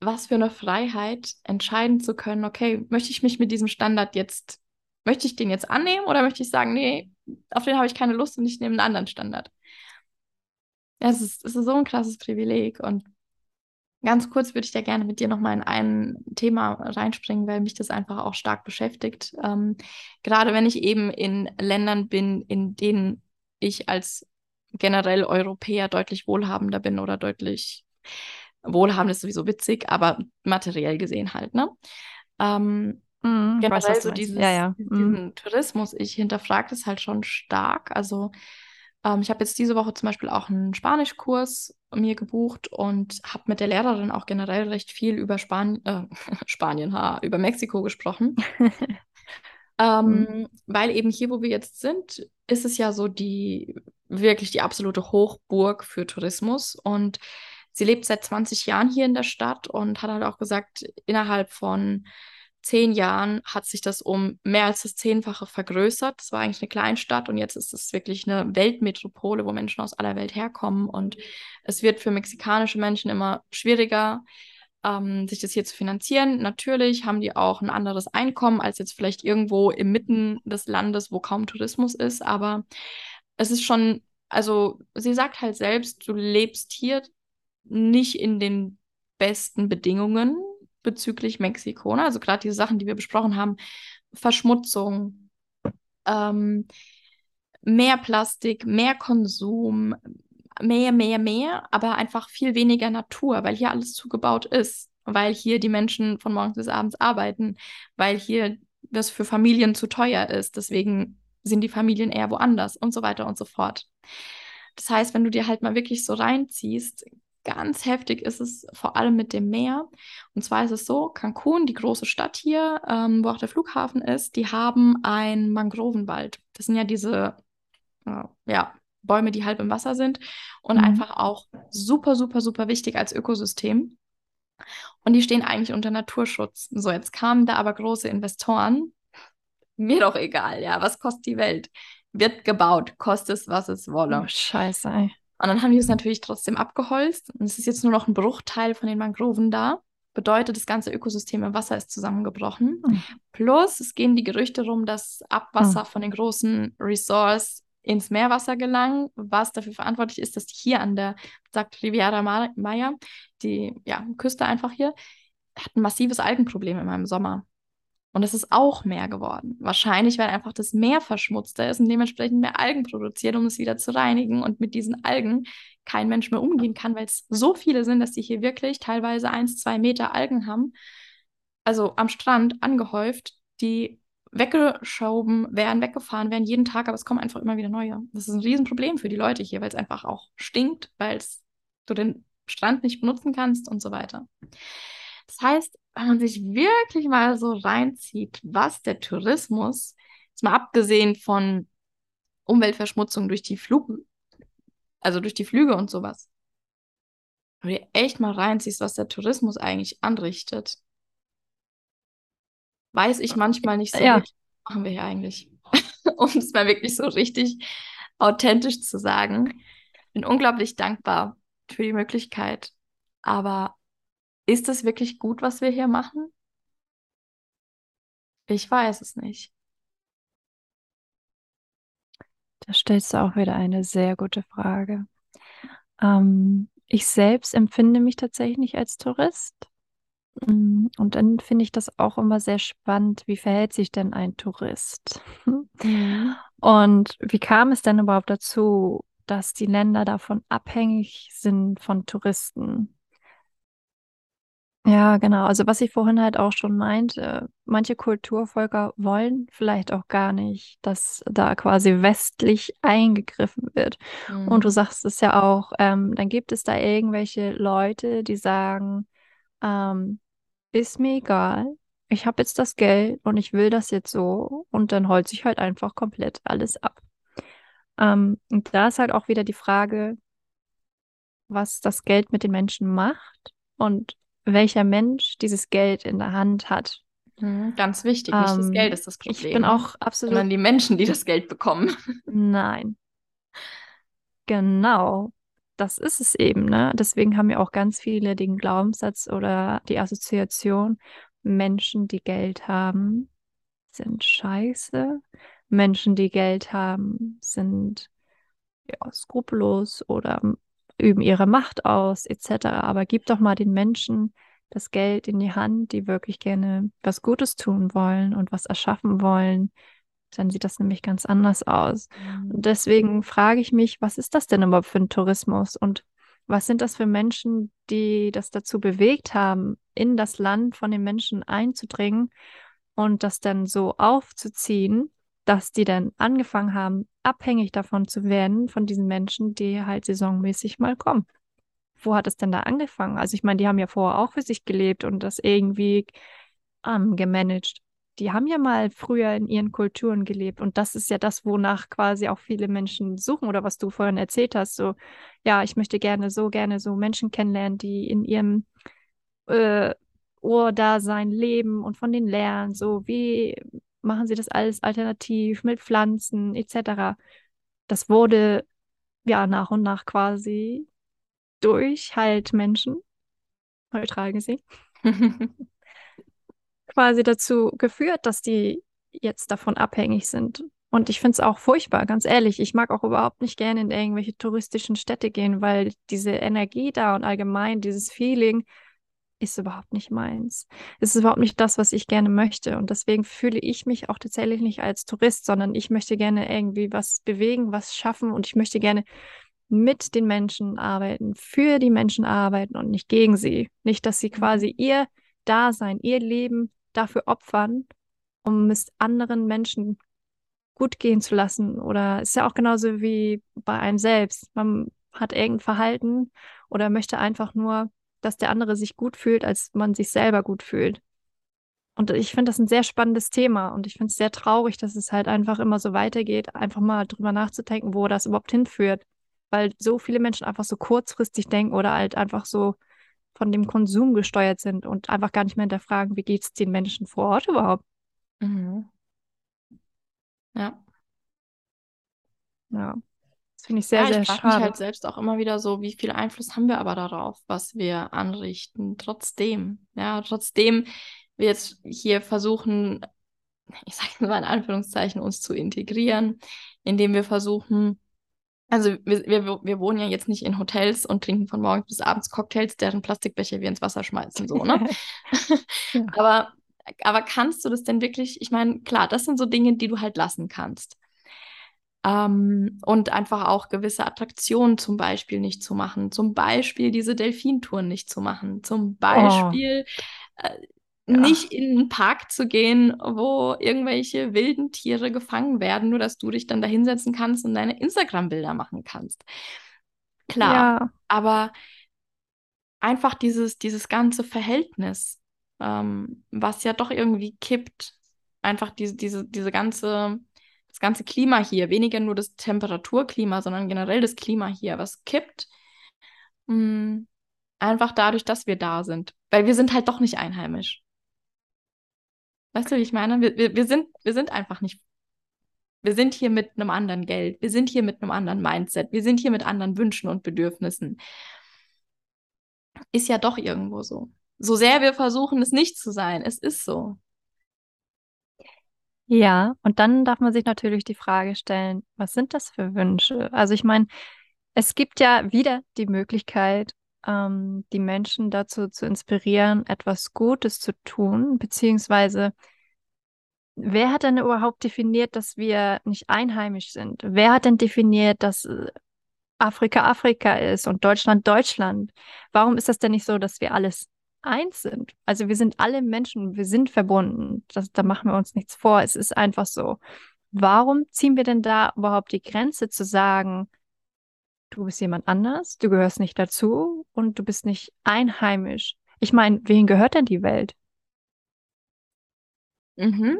was für eine Freiheit, entscheiden zu können, okay, möchte ich mich mit diesem Standard jetzt möchte ich den jetzt annehmen oder möchte ich sagen, nee, auf den habe ich keine Lust und ich nehme einen anderen Standard? Es ist, es ist so ein krasses Privileg und ganz kurz würde ich da gerne mit dir nochmal in ein Thema reinspringen, weil mich das einfach auch stark beschäftigt. Ähm, gerade wenn ich eben in Ländern bin, in denen ich als generell Europäer deutlich wohlhabender bin oder deutlich wohlhabend ist sowieso witzig, aber materiell gesehen halt, ne? Ähm, Mhm, Generell so dieses, ja, ja. diesen mhm. Tourismus, ich hinterfrage das halt schon stark. Also ähm, ich habe jetzt diese Woche zum Beispiel auch einen Spanischkurs mir gebucht und habe mit der Lehrerin auch generell recht viel über Span äh, Spanien, ha, über Mexiko gesprochen. ähm, mhm. Weil eben hier, wo wir jetzt sind, ist es ja so die wirklich die absolute Hochburg für Tourismus und sie lebt seit 20 Jahren hier in der Stadt und hat halt auch gesagt, innerhalb von zehn Jahren hat sich das um mehr als das Zehnfache vergrößert. Das war eigentlich eine Kleinstadt und jetzt ist es wirklich eine Weltmetropole, wo Menschen aus aller Welt herkommen. Und es wird für mexikanische Menschen immer schwieriger, ähm, sich das hier zu finanzieren. Natürlich haben die auch ein anderes Einkommen als jetzt vielleicht irgendwo im Mitten des Landes, wo kaum Tourismus ist. Aber es ist schon, also sie sagt halt selbst, du lebst hier nicht in den besten Bedingungen bezüglich Mexiko. Ne? Also gerade diese Sachen, die wir besprochen haben, Verschmutzung, ähm, mehr Plastik, mehr Konsum, mehr, mehr, mehr, aber einfach viel weniger Natur, weil hier alles zugebaut ist, weil hier die Menschen von morgens bis abends arbeiten, weil hier das für Familien zu teuer ist. Deswegen sind die Familien eher woanders und so weiter und so fort. Das heißt, wenn du dir halt mal wirklich so reinziehst, ganz heftig ist es vor allem mit dem Meer. Und zwar ist es so, Cancun, die große Stadt hier, ähm, wo auch der Flughafen ist, die haben einen Mangrovenwald. Das sind ja diese äh, ja, Bäume, die halb im Wasser sind und mhm. einfach auch super, super, super wichtig als Ökosystem. Und die stehen eigentlich unter Naturschutz. So, jetzt kamen da aber große Investoren. Mir doch egal, ja, was kostet die Welt? Wird gebaut, kostet es, was es wolle. Oh, scheiße, ey. Und dann haben die es natürlich trotzdem abgeholzt. Und es ist jetzt nur noch ein Bruchteil von den Mangroven da. Bedeutet, das ganze Ökosystem im Wasser ist zusammengebrochen. Mhm. Plus, es gehen die Gerüchte rum, dass Abwasser mhm. von den großen Resorts ins Meerwasser gelangen, was dafür verantwortlich ist, dass hier an der, sagt Riviera Maya, die ja, Küste einfach hier, hat ein massives Algenproblem in meinem Sommer. Und es ist auch mehr geworden. Wahrscheinlich, weil einfach das Meer verschmutzter ist und dementsprechend mehr Algen produziert, um es wieder zu reinigen. Und mit diesen Algen kein Mensch mehr umgehen kann, weil es so viele sind, dass die hier wirklich teilweise eins, zwei Meter Algen haben. Also am Strand angehäuft, die weggeschoben werden, weggefahren werden jeden Tag, aber es kommen einfach immer wieder neue. Das ist ein Riesenproblem für die Leute hier, weil es einfach auch stinkt, weil du den Strand nicht benutzen kannst und so weiter. Das heißt, wenn man sich wirklich mal so reinzieht, was der Tourismus, jetzt mal abgesehen von Umweltverschmutzung durch die Flug, also durch die Flüge und sowas, wenn du echt mal reinziehst, was der Tourismus eigentlich anrichtet, weiß ich manchmal nicht so ja. was machen wir hier eigentlich? um es mal wirklich so richtig authentisch zu sagen. Ich bin unglaublich dankbar für die Möglichkeit, aber ist es wirklich gut, was wir hier machen? Ich weiß es nicht. Da stellst du auch wieder eine sehr gute Frage. Ähm, ich selbst empfinde mich tatsächlich nicht als Tourist. Mm, und dann finde ich das auch immer sehr spannend, wie verhält sich denn ein Tourist? Mhm. Und wie kam es denn überhaupt dazu, dass die Länder davon abhängig sind von Touristen? Ja, genau. Also was ich vorhin halt auch schon meinte, manche Kulturvölker wollen vielleicht auch gar nicht, dass da quasi westlich eingegriffen wird. Mhm. Und du mhm. sagst es ja auch, ähm, dann gibt es da irgendwelche Leute, die sagen, ähm, ist mir egal, ich habe jetzt das Geld und ich will das jetzt so und dann holt sich halt einfach komplett alles ab. Ähm, und da ist halt auch wieder die Frage, was das Geld mit den Menschen macht und welcher Mensch dieses Geld in der Hand hat. Mhm, ganz wichtig, nicht ähm, das Geld ist das Problem. Ich bin auch absolut. Sondern die Menschen, die das Geld bekommen. Nein. Genau. Das ist es eben, ne? Deswegen haben ja auch ganz viele den Glaubenssatz oder die Assoziation, Menschen, die Geld haben, sind scheiße. Menschen, die Geld haben, sind ja, skrupellos oder üben ihre Macht aus, etc. Aber gib doch mal den Menschen das Geld in die Hand, die wirklich gerne was Gutes tun wollen und was erschaffen wollen. Dann sieht das nämlich ganz anders aus. Mhm. Und deswegen frage ich mich, was ist das denn überhaupt für ein Tourismus? Und was sind das für Menschen, die das dazu bewegt haben, in das Land von den Menschen einzudringen und das dann so aufzuziehen, dass die dann angefangen haben, abhängig davon zu werden, von diesen Menschen, die halt saisonmäßig mal kommen. Wo hat es denn da angefangen? Also ich meine, die haben ja vorher auch für sich gelebt und das irgendwie ähm, gemanagt. Die haben ja mal früher in ihren Kulturen gelebt und das ist ja das, wonach quasi auch viele Menschen suchen oder was du vorhin erzählt hast. So, ja, ich möchte gerne so gerne so Menschen kennenlernen, die in ihrem äh, Urdasein leben und von denen lernen. So, wie machen sie das alles alternativ mit Pflanzen etc. Das wurde ja nach und nach quasi durch halt Menschen, neutral gesehen, quasi dazu geführt, dass die jetzt davon abhängig sind. Und ich finde es auch furchtbar, ganz ehrlich. Ich mag auch überhaupt nicht gerne in irgendwelche touristischen Städte gehen, weil diese Energie da und allgemein dieses Feeling, ist überhaupt nicht meins. Es ist überhaupt nicht das, was ich gerne möchte. Und deswegen fühle ich mich auch tatsächlich nicht als Tourist, sondern ich möchte gerne irgendwie was bewegen, was schaffen und ich möchte gerne mit den Menschen arbeiten, für die Menschen arbeiten und nicht gegen sie. Nicht, dass sie quasi mhm. ihr Dasein, ihr Leben dafür opfern, um es anderen Menschen gut gehen zu lassen. Oder ist ja auch genauso wie bei einem selbst. Man hat irgendein Verhalten oder möchte einfach nur dass der andere sich gut fühlt, als man sich selber gut fühlt. Und ich finde das ein sehr spannendes Thema und ich finde es sehr traurig, dass es halt einfach immer so weitergeht, einfach mal drüber nachzudenken, wo das überhaupt hinführt. Weil so viele Menschen einfach so kurzfristig denken oder halt einfach so von dem Konsum gesteuert sind und einfach gar nicht mehr hinterfragen, wie geht es den Menschen vor Ort überhaupt. Mhm. Ja. Ja. Finde ich sehr, ja, sehr ich frage mich halt selbst auch immer wieder so, wie viel Einfluss haben wir aber darauf, was wir anrichten, trotzdem. Ja, trotzdem wir jetzt hier versuchen, ich sage mal in Anführungszeichen, uns zu integrieren, indem wir versuchen, also wir, wir, wir wohnen ja jetzt nicht in Hotels und trinken von morgens bis abends Cocktails, deren Plastikbecher wir ins Wasser schmeißen, so, ne? ja. aber, aber kannst du das denn wirklich, ich meine, klar, das sind so Dinge, die du halt lassen kannst. Ähm, und einfach auch gewisse Attraktionen zum Beispiel nicht zu machen. Zum Beispiel diese Delfintouren nicht zu machen. Zum oh. Beispiel oh. äh, ja. nicht in einen Park zu gehen, wo irgendwelche wilden Tiere gefangen werden, nur dass du dich dann da hinsetzen kannst und deine Instagram-Bilder machen kannst. Klar, ja. aber einfach dieses, dieses ganze Verhältnis, ähm, was ja doch irgendwie kippt, einfach diese, diese, diese ganze das ganze Klima hier, weniger nur das Temperaturklima, sondern generell das Klima hier, was kippt. Mh, mm, einfach dadurch, dass wir da sind. Weil wir sind halt doch nicht einheimisch. Weißt du, wie ich meine? Wir, wir, wir, sind, wir sind einfach nicht. Wir sind hier mit einem anderen Geld. Wir sind hier mit einem anderen Mindset. Wir sind hier mit anderen Wünschen und Bedürfnissen. Ist ja doch irgendwo so. So sehr wir versuchen, es nicht zu sein, es ist so. Ja, und dann darf man sich natürlich die Frage stellen, was sind das für Wünsche? Also ich meine, es gibt ja wieder die Möglichkeit, ähm, die Menschen dazu zu inspirieren, etwas Gutes zu tun, beziehungsweise wer hat denn überhaupt definiert, dass wir nicht einheimisch sind? Wer hat denn definiert, dass äh, Afrika Afrika ist und Deutschland Deutschland? Warum ist das denn nicht so, dass wir alles eins sind. Also wir sind alle Menschen, wir sind verbunden. Das, da machen wir uns nichts vor. Es ist einfach so. Warum ziehen wir denn da überhaupt die Grenze zu sagen, du bist jemand anders, du gehörst nicht dazu und du bist nicht einheimisch? Ich meine, wen gehört denn die Welt? Mhm.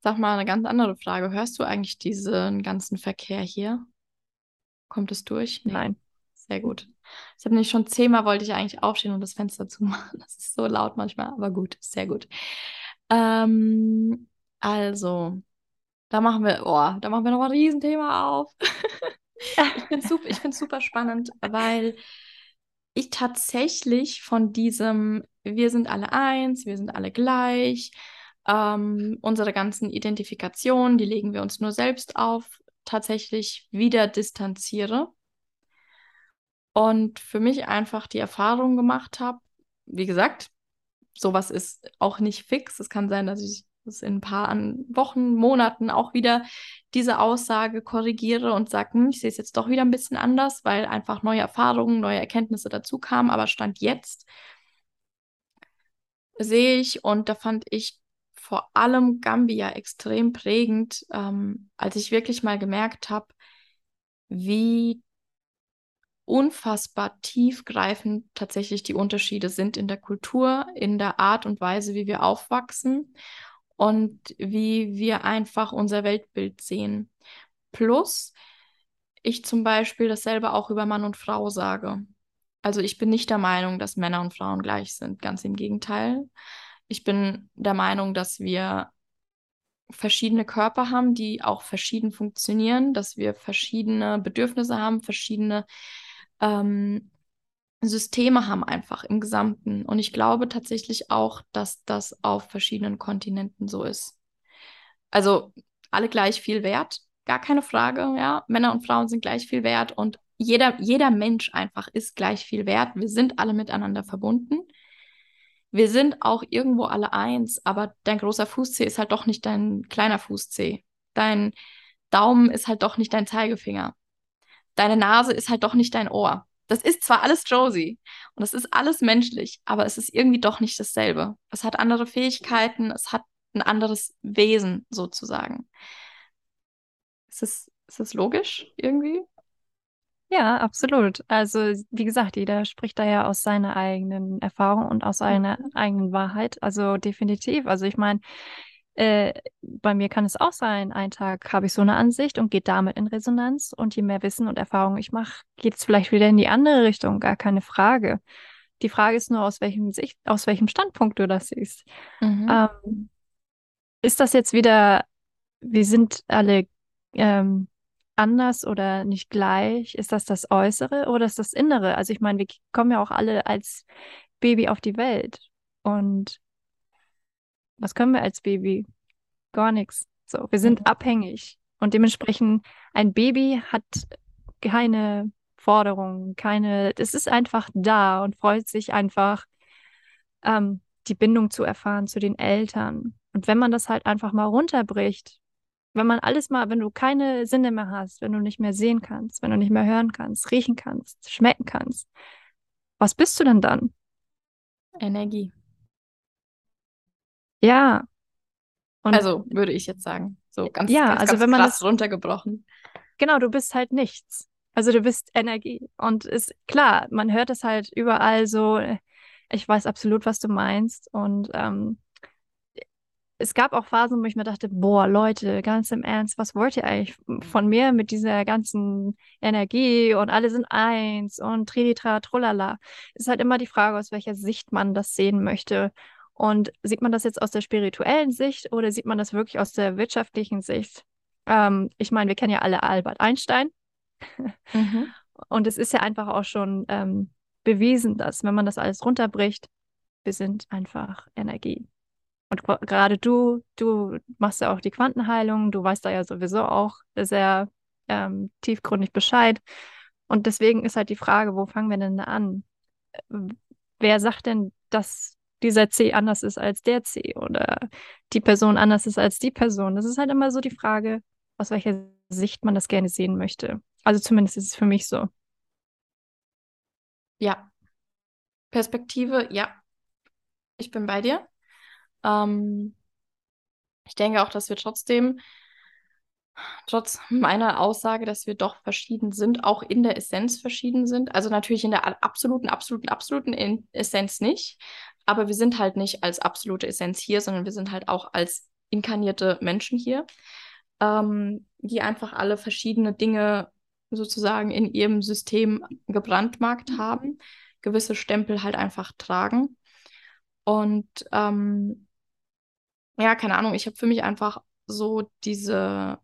Sag mal eine ganz andere Frage. Hörst du eigentlich diesen ganzen Verkehr hier? Kommt es durch? Nee. Nein. Sehr gut. Ich habe nämlich schon zehnmal wollte ich eigentlich aufstehen und das Fenster zumachen. Das ist so laut manchmal, aber gut, sehr gut. Ähm, also, da machen wir, oh, da machen wir noch ein Riesenthema auf. ich finde es super, super spannend, weil ich tatsächlich von diesem, wir sind alle eins, wir sind alle gleich, ähm, unsere ganzen Identifikationen, die legen wir uns nur selbst auf, tatsächlich wieder distanziere und für mich einfach die Erfahrung gemacht habe, wie gesagt, sowas ist auch nicht fix. Es kann sein, dass ich das in ein paar Wochen, Monaten auch wieder diese Aussage korrigiere und sage, hm, ich sehe es jetzt doch wieder ein bisschen anders, weil einfach neue Erfahrungen, neue Erkenntnisse dazu kamen. Aber Stand jetzt sehe ich, und da fand ich vor allem Gambia extrem prägend, ähm, als ich wirklich mal gemerkt habe, wie unfassbar tiefgreifend tatsächlich die Unterschiede sind in der Kultur, in der Art und Weise, wie wir aufwachsen und wie wir einfach unser Weltbild sehen. Plus, ich zum Beispiel dasselbe auch über Mann und Frau sage. Also ich bin nicht der Meinung, dass Männer und Frauen gleich sind, ganz im Gegenteil. Ich bin der Meinung, dass wir verschiedene Körper haben, die auch verschieden funktionieren, dass wir verschiedene Bedürfnisse haben, verschiedene ähm, Systeme haben einfach im Gesamten. Und ich glaube tatsächlich auch, dass das auf verschiedenen Kontinenten so ist. Also alle gleich viel wert, gar keine Frage, ja. Männer und Frauen sind gleich viel wert und jeder, jeder Mensch einfach ist gleich viel wert. Wir sind alle miteinander verbunden. Wir sind auch irgendwo alle eins, aber dein großer Fußzeh ist halt doch nicht dein kleiner Fußzeh. Dein Daumen ist halt doch nicht dein Zeigefinger deine Nase ist halt doch nicht dein Ohr. Das ist zwar alles Josie und es ist alles menschlich, aber es ist irgendwie doch nicht dasselbe. Es hat andere Fähigkeiten, es hat ein anderes Wesen sozusagen. Ist das, ist das logisch irgendwie? Ja, absolut. Also, wie gesagt, jeder spricht da ja aus seiner eigenen Erfahrung und aus seiner mhm. eigenen Wahrheit. Also definitiv. Also ich meine, äh, bei mir kann es auch sein, einen Tag habe ich so eine Ansicht und geht damit in Resonanz. Und je mehr Wissen und Erfahrung ich mache, geht es vielleicht wieder in die andere Richtung, gar keine Frage. Die Frage ist nur, aus welchem Sicht, aus welchem Standpunkt du das siehst. Mhm. Ähm, ist das jetzt wieder, wir sind alle ähm, anders oder nicht gleich? Ist das das Äußere oder ist das Innere? Also ich meine, wir kommen ja auch alle als Baby auf die Welt. Und was können wir als Baby? Gar nichts. So, wir sind mhm. abhängig. Und dementsprechend, ein Baby hat keine Forderungen, keine, es ist einfach da und freut sich einfach, ähm, die Bindung zu erfahren zu den Eltern. Und wenn man das halt einfach mal runterbricht, wenn man alles mal, wenn du keine Sinne mehr hast, wenn du nicht mehr sehen kannst, wenn du nicht mehr hören kannst, riechen kannst, schmecken kannst, was bist du denn dann? Energie. Ja. Und also würde ich jetzt sagen. So ganz, ja, ganz, also ganz wenn man das, runtergebrochen. Genau, du bist halt nichts. Also du bist Energie. Und ist klar, man hört es halt überall so, ich weiß absolut, was du meinst. Und ähm, es gab auch Phasen, wo ich mir dachte, boah, Leute, ganz im Ernst, was wollt ihr eigentlich von mir mit dieser ganzen Energie und alle sind eins und trilitra, trullala. Ist halt immer die Frage, aus welcher Sicht man das sehen möchte. Und sieht man das jetzt aus der spirituellen Sicht oder sieht man das wirklich aus der wirtschaftlichen Sicht? Ähm, ich meine, wir kennen ja alle Albert Einstein. Mhm. Und es ist ja einfach auch schon ähm, bewiesen, dass wenn man das alles runterbricht, wir sind einfach Energie. Und gerade du, du machst ja auch die Quantenheilung, du weißt da ja sowieso auch sehr ähm, tiefgründig Bescheid. Und deswegen ist halt die Frage, wo fangen wir denn da an? Wer sagt denn, dass dieser C anders ist als der C oder die Person anders ist als die Person? Das ist halt immer so die Frage, aus welcher Sicht man das gerne sehen möchte. Also zumindest ist es für mich so. Ja. Perspektive, ja. Ich bin bei dir. Ähm, ich denke auch, dass wir trotzdem, trotz meiner Aussage, dass wir doch verschieden sind, auch in der Essenz verschieden sind. Also natürlich in der absoluten, absoluten, absoluten Essenz nicht. Aber wir sind halt nicht als absolute Essenz hier, sondern wir sind halt auch als inkarnierte Menschen hier, ähm, die einfach alle verschiedene Dinge sozusagen in ihrem System gebrandmarkt haben, gewisse Stempel halt einfach tragen. Und ähm, ja, keine Ahnung, ich habe für mich einfach so diese,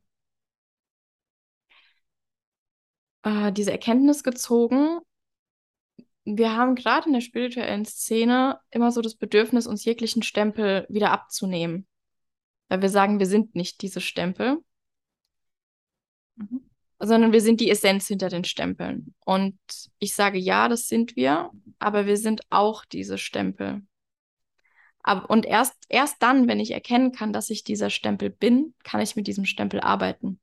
äh, diese Erkenntnis gezogen. Wir haben gerade in der spirituellen Szene immer so das Bedürfnis, uns jeglichen Stempel wieder abzunehmen. Weil wir sagen, wir sind nicht diese Stempel. Mhm. Sondern wir sind die Essenz hinter den Stempeln. Und ich sage, ja, das sind wir, aber wir sind auch diese Stempel. Aber, und erst, erst dann, wenn ich erkennen kann, dass ich dieser Stempel bin, kann ich mit diesem Stempel arbeiten.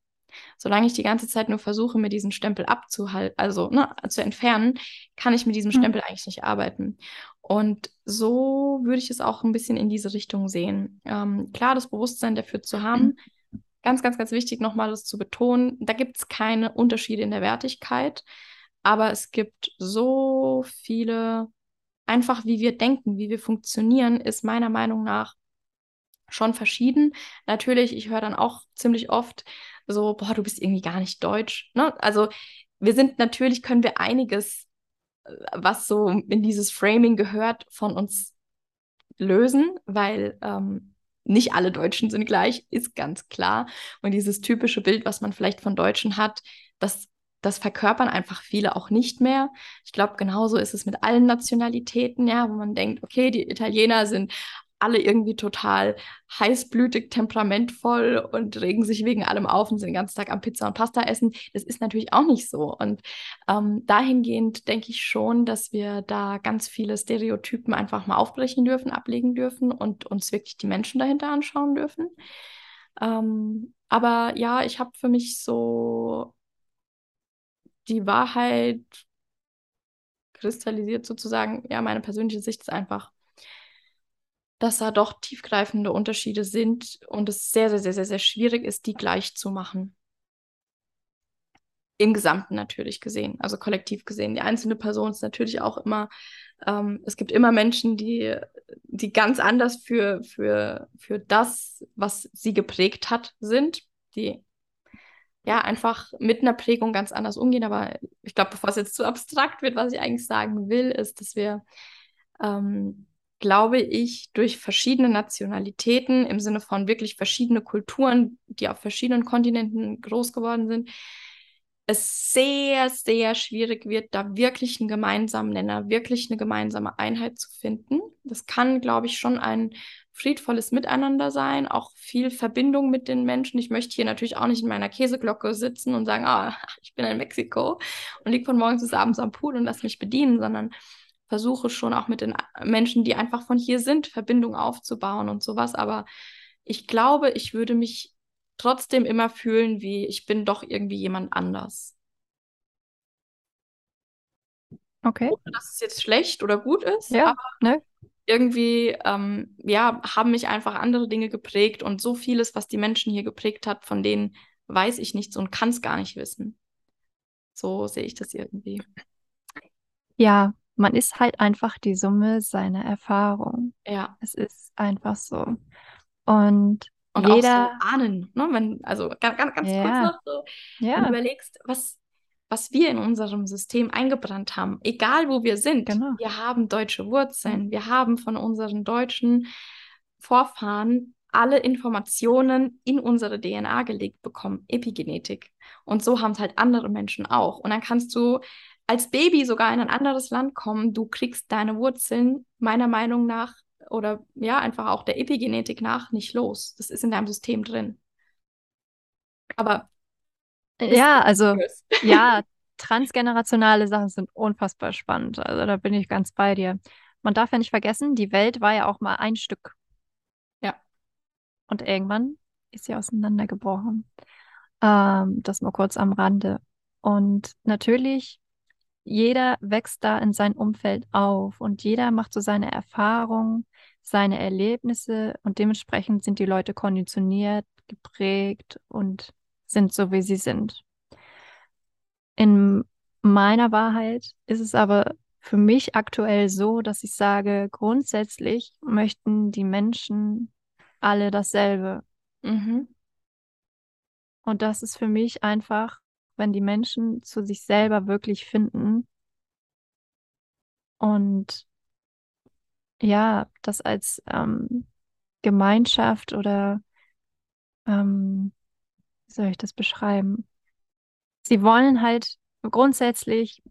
Solange ich die ganze Zeit nur versuche, mir diesen Stempel abzuhalten, also ne, zu entfernen, kann ich mit diesem hm. Stempel mhm. eigentlich nicht arbeiten. Und so würde ich es auch ein bisschen in diese Richtung sehen. Ähm, klar, das Bewusstsein dafür zu haben. Ganz, ganz, ganz wichtig, nochmal das zu betonen. Da gibt es keine Unterschiede in der Wertigkeit, aber es gibt so viele einfach wie wir denken, wie wir funktionieren, ist meiner Meinung nach schon verschieden. Natürlich, ich höre dann auch ziemlich oft so, boah, du bist irgendwie gar nicht deutsch. Ne? Also wir sind natürlich, können wir einiges, äh, was so in dieses Framing gehört, von uns lösen, weil ähm, nicht alle Deutschen sind gleich, ist ganz klar. Und dieses typische Bild, was man vielleicht von Deutschen hat, das das verkörpern einfach viele auch nicht mehr. Ich glaube, genauso ist es mit allen Nationalitäten, ja, wo man denkt, okay, die Italiener sind alle irgendwie total heißblütig, temperamentvoll und regen sich wegen allem auf und sind den ganzen Tag am Pizza und Pasta essen. Das ist natürlich auch nicht so. Und ähm, dahingehend denke ich schon, dass wir da ganz viele Stereotypen einfach mal aufbrechen dürfen, ablegen dürfen und uns wirklich die Menschen dahinter anschauen dürfen. Ähm, aber ja, ich habe für mich so die Wahrheit kristallisiert sozusagen, ja, meine persönliche Sicht ist einfach, dass da doch tiefgreifende Unterschiede sind und es sehr, sehr, sehr, sehr, sehr schwierig ist, die gleich zu machen. Im Gesamten natürlich gesehen, also kollektiv gesehen. Die einzelne Person ist natürlich auch immer, ähm, es gibt immer Menschen, die, die ganz anders für, für, für das, was sie geprägt hat, sind, die ja, einfach mit einer Prägung ganz anders umgehen. Aber ich glaube, bevor es jetzt zu abstrakt wird, was ich eigentlich sagen will, ist, dass wir, ähm, glaube ich, durch verschiedene Nationalitäten im Sinne von wirklich verschiedene Kulturen, die auf verschiedenen Kontinenten groß geworden sind, es sehr, sehr schwierig wird, da wirklich einen gemeinsamen Nenner, wirklich eine gemeinsame Einheit zu finden. Das kann, glaube ich, schon ein friedvolles Miteinander sein, auch viel Verbindung mit den Menschen. Ich möchte hier natürlich auch nicht in meiner Käseglocke sitzen und sagen, ah, ich bin in Mexiko und liege von morgens bis abends am Pool und lass mich bedienen, sondern versuche schon auch mit den Menschen, die einfach von hier sind, Verbindung aufzubauen und sowas. Aber ich glaube, ich würde mich trotzdem immer fühlen, wie ich bin doch irgendwie jemand anders. Okay. Ohne, dass es jetzt schlecht oder gut ist, ja, aber ne? irgendwie, ähm, ja, haben mich einfach andere Dinge geprägt und so vieles, was die Menschen hier geprägt hat, von denen weiß ich nichts und kann es gar nicht wissen. So sehe ich das irgendwie. Ja, man ist halt einfach die Summe seiner Erfahrung. Ja. Es ist einfach so. Und und jeder... auch so ahnen, ne? Wenn, also ganz, ganz, ja. kurz noch so, ja. wenn du überlegst, was, was wir in unserem System eingebrannt haben, egal wo wir sind, genau. wir haben deutsche Wurzeln, wir haben von unseren deutschen Vorfahren alle Informationen in unsere DNA gelegt bekommen, Epigenetik. Und so haben es halt andere Menschen auch. Und dann kannst du als Baby sogar in ein anderes Land kommen, du kriegst deine Wurzeln meiner Meinung nach oder ja, einfach auch der Epigenetik nach nicht los. Das ist in deinem System drin. Aber ja, also ja, transgenerationale Sachen sind unfassbar spannend. Also da bin ich ganz bei dir. Man darf ja nicht vergessen, die Welt war ja auch mal ein Stück. Ja. Und irgendwann ist sie auseinandergebrochen. Ähm, das mal kurz am Rande. Und natürlich, jeder wächst da in sein Umfeld auf und jeder macht so seine Erfahrungen, seine Erlebnisse und dementsprechend sind die Leute konditioniert, geprägt und sind so, wie sie sind. In meiner Wahrheit ist es aber für mich aktuell so, dass ich sage, grundsätzlich möchten die Menschen alle dasselbe. Mhm. Und das ist für mich einfach, wenn die Menschen zu sich selber wirklich finden und ja, das als ähm, Gemeinschaft oder ähm, wie soll ich das beschreiben? Sie wollen halt grundsätzlich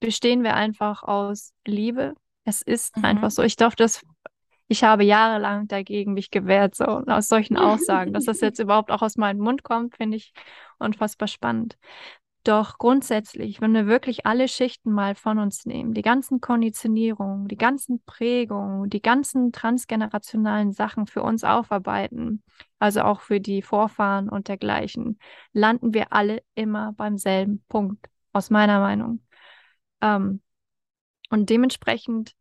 bestehen wir einfach aus Liebe. Es ist mhm. einfach so. Ich durfte das ich habe jahrelang dagegen mich gewehrt, so aus solchen Aussagen. Dass das jetzt überhaupt auch aus meinem Mund kommt, finde ich unfassbar spannend. Doch grundsätzlich, wenn wir wirklich alle Schichten mal von uns nehmen, die ganzen Konditionierungen, die ganzen Prägungen, die ganzen transgenerationalen Sachen für uns aufarbeiten, also auch für die Vorfahren und dergleichen, landen wir alle immer beim selben Punkt, aus meiner Meinung. Ähm, und dementsprechend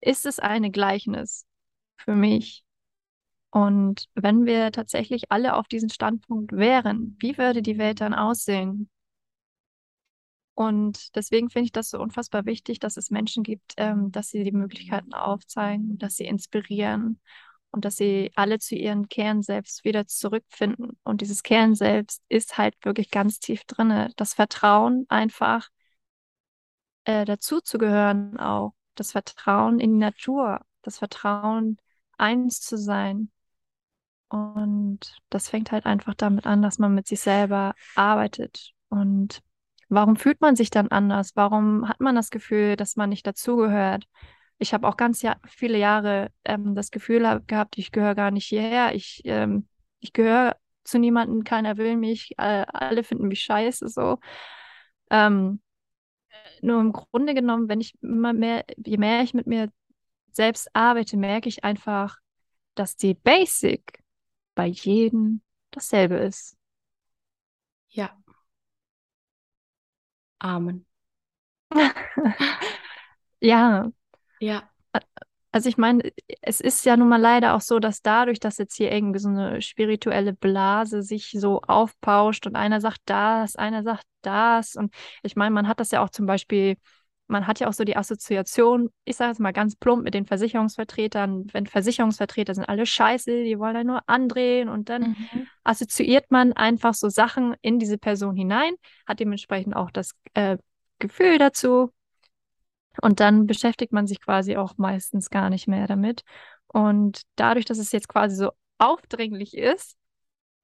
ist es eine Gleichnis für mich. Und wenn wir tatsächlich alle auf diesem Standpunkt wären, wie würde die Welt dann aussehen? Und deswegen finde ich das so unfassbar wichtig, dass es Menschen gibt, ähm, dass sie die Möglichkeiten aufzeigen, dass sie inspirieren und dass sie alle zu ihren Kern selbst wieder zurückfinden. Und dieses Kern selbst ist halt wirklich ganz tief drinne. Das Vertrauen einfach äh, dazu zu gehören auch das Vertrauen in die Natur, das Vertrauen, eins zu sein. Und das fängt halt einfach damit an, dass man mit sich selber arbeitet. Und warum fühlt man sich dann anders? Warum hat man das Gefühl, dass man nicht dazugehört? Ich habe auch ganz ja viele Jahre ähm, das Gefühl gehabt, ich gehöre gar nicht hierher. Ich, ähm, ich gehöre zu niemandem, keiner will mich, äh, alle finden mich scheiße so. Ähm, nur im Grunde genommen, wenn ich immer mehr, je mehr ich mit mir selbst arbeite, merke ich einfach, dass die Basic bei jedem dasselbe ist. Ja. Amen. ja. Ja. Also ich meine, es ist ja nun mal leider auch so, dass dadurch, dass jetzt hier irgendwie so eine spirituelle Blase sich so aufpauscht und einer sagt das, einer sagt das und ich meine, man hat das ja auch zum Beispiel, man hat ja auch so die Assoziation, ich sage jetzt mal ganz plump mit den Versicherungsvertretern, wenn Versicherungsvertreter sind alle scheiße, die wollen ja nur andrehen und dann mhm. assoziiert man einfach so Sachen in diese Person hinein, hat dementsprechend auch das äh, Gefühl dazu, und dann beschäftigt man sich quasi auch meistens gar nicht mehr damit. Und dadurch, dass es jetzt quasi so aufdringlich ist,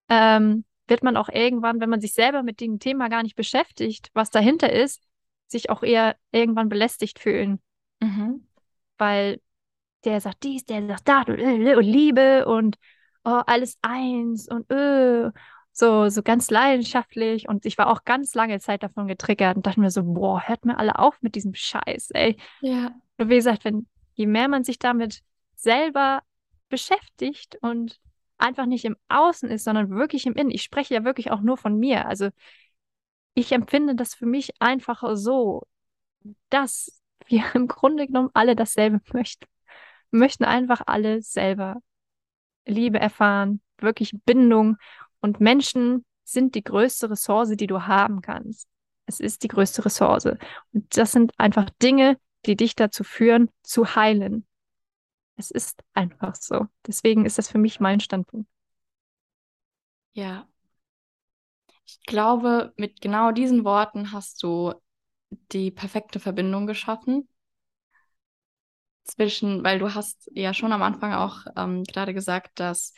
ähm, wird man auch irgendwann, wenn man sich selber mit dem Thema gar nicht beschäftigt, was dahinter ist, sich auch eher irgendwann belästigt fühlen. Mhm. Weil der sagt dies, der sagt das und, äh, und Liebe und oh, alles eins und öh so, so ganz leidenschaftlich und ich war auch ganz lange Zeit davon getriggert und dachte mir so, boah, hört mir alle auf mit diesem Scheiß, ey. Ja. Und wie gesagt, wenn, je mehr man sich damit selber beschäftigt und einfach nicht im Außen ist, sondern wirklich im Innen. Ich spreche ja wirklich auch nur von mir. Also ich empfinde das für mich einfach so, dass wir im Grunde genommen alle dasselbe möchten. Wir möchten einfach alle selber Liebe erfahren, wirklich Bindung und Menschen sind die größte Ressource, die du haben kannst. Es ist die größte Ressource. Und das sind einfach Dinge, die dich dazu führen, zu heilen. Es ist einfach so. Deswegen ist das für mich mein Standpunkt. Ja. Ich glaube, mit genau diesen Worten hast du die perfekte Verbindung geschaffen zwischen, weil du hast ja schon am Anfang auch ähm, gerade gesagt, dass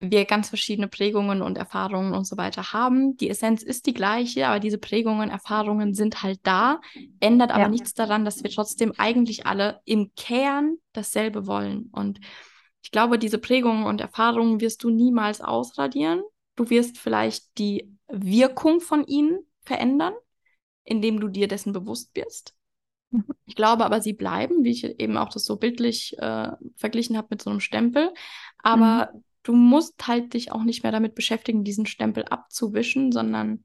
wir ganz verschiedene Prägungen und Erfahrungen und so weiter haben. Die Essenz ist die gleiche, aber diese Prägungen, Erfahrungen sind halt da, ändert aber ja. nichts daran, dass wir trotzdem eigentlich alle im Kern dasselbe wollen. Und ich glaube, diese Prägungen und Erfahrungen wirst du niemals ausradieren. Du wirst vielleicht die Wirkung von ihnen verändern, indem du dir dessen bewusst wirst. Mhm. Ich glaube aber, sie bleiben, wie ich eben auch das so bildlich äh, verglichen habe mit so einem Stempel. Aber mhm. Du musst halt dich auch nicht mehr damit beschäftigen, diesen Stempel abzuwischen, sondern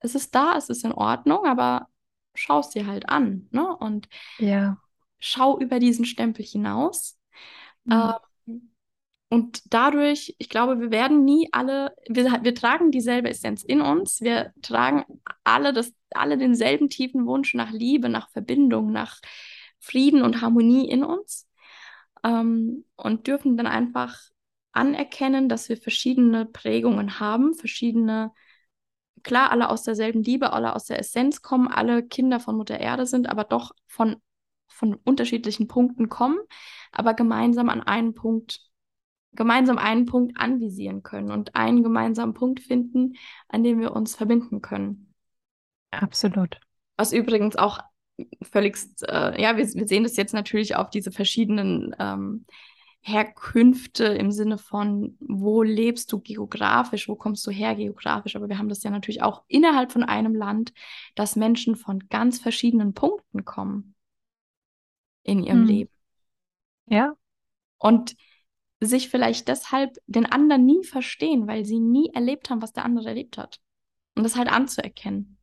es ist da, es ist in Ordnung, aber schau es dir halt an. Ne? Und ja. schau über diesen Stempel hinaus. Mhm. Ähm, und dadurch, ich glaube, wir werden nie alle, wir, wir tragen dieselbe Essenz in uns. Wir tragen alle, das, alle denselben tiefen Wunsch nach Liebe, nach Verbindung, nach Frieden und Harmonie in uns. Ähm, und dürfen dann einfach anerkennen, dass wir verschiedene Prägungen haben, verschiedene, klar, alle aus derselben Liebe, alle aus der Essenz kommen, alle Kinder von Mutter Erde sind, aber doch von, von unterschiedlichen Punkten kommen, aber gemeinsam an einen Punkt gemeinsam einen Punkt anvisieren können und einen gemeinsamen Punkt finden, an dem wir uns verbinden können. Absolut. Was übrigens auch völligst, äh, ja, wir, wir, sehen das jetzt natürlich auf diese verschiedenen ähm, Herkünfte im Sinne von, wo lebst du geografisch, wo kommst du her geografisch, aber wir haben das ja natürlich auch innerhalb von einem Land, dass Menschen von ganz verschiedenen Punkten kommen in ihrem hm. Leben. Ja. Und sich vielleicht deshalb den anderen nie verstehen, weil sie nie erlebt haben, was der andere erlebt hat. Und das halt anzuerkennen.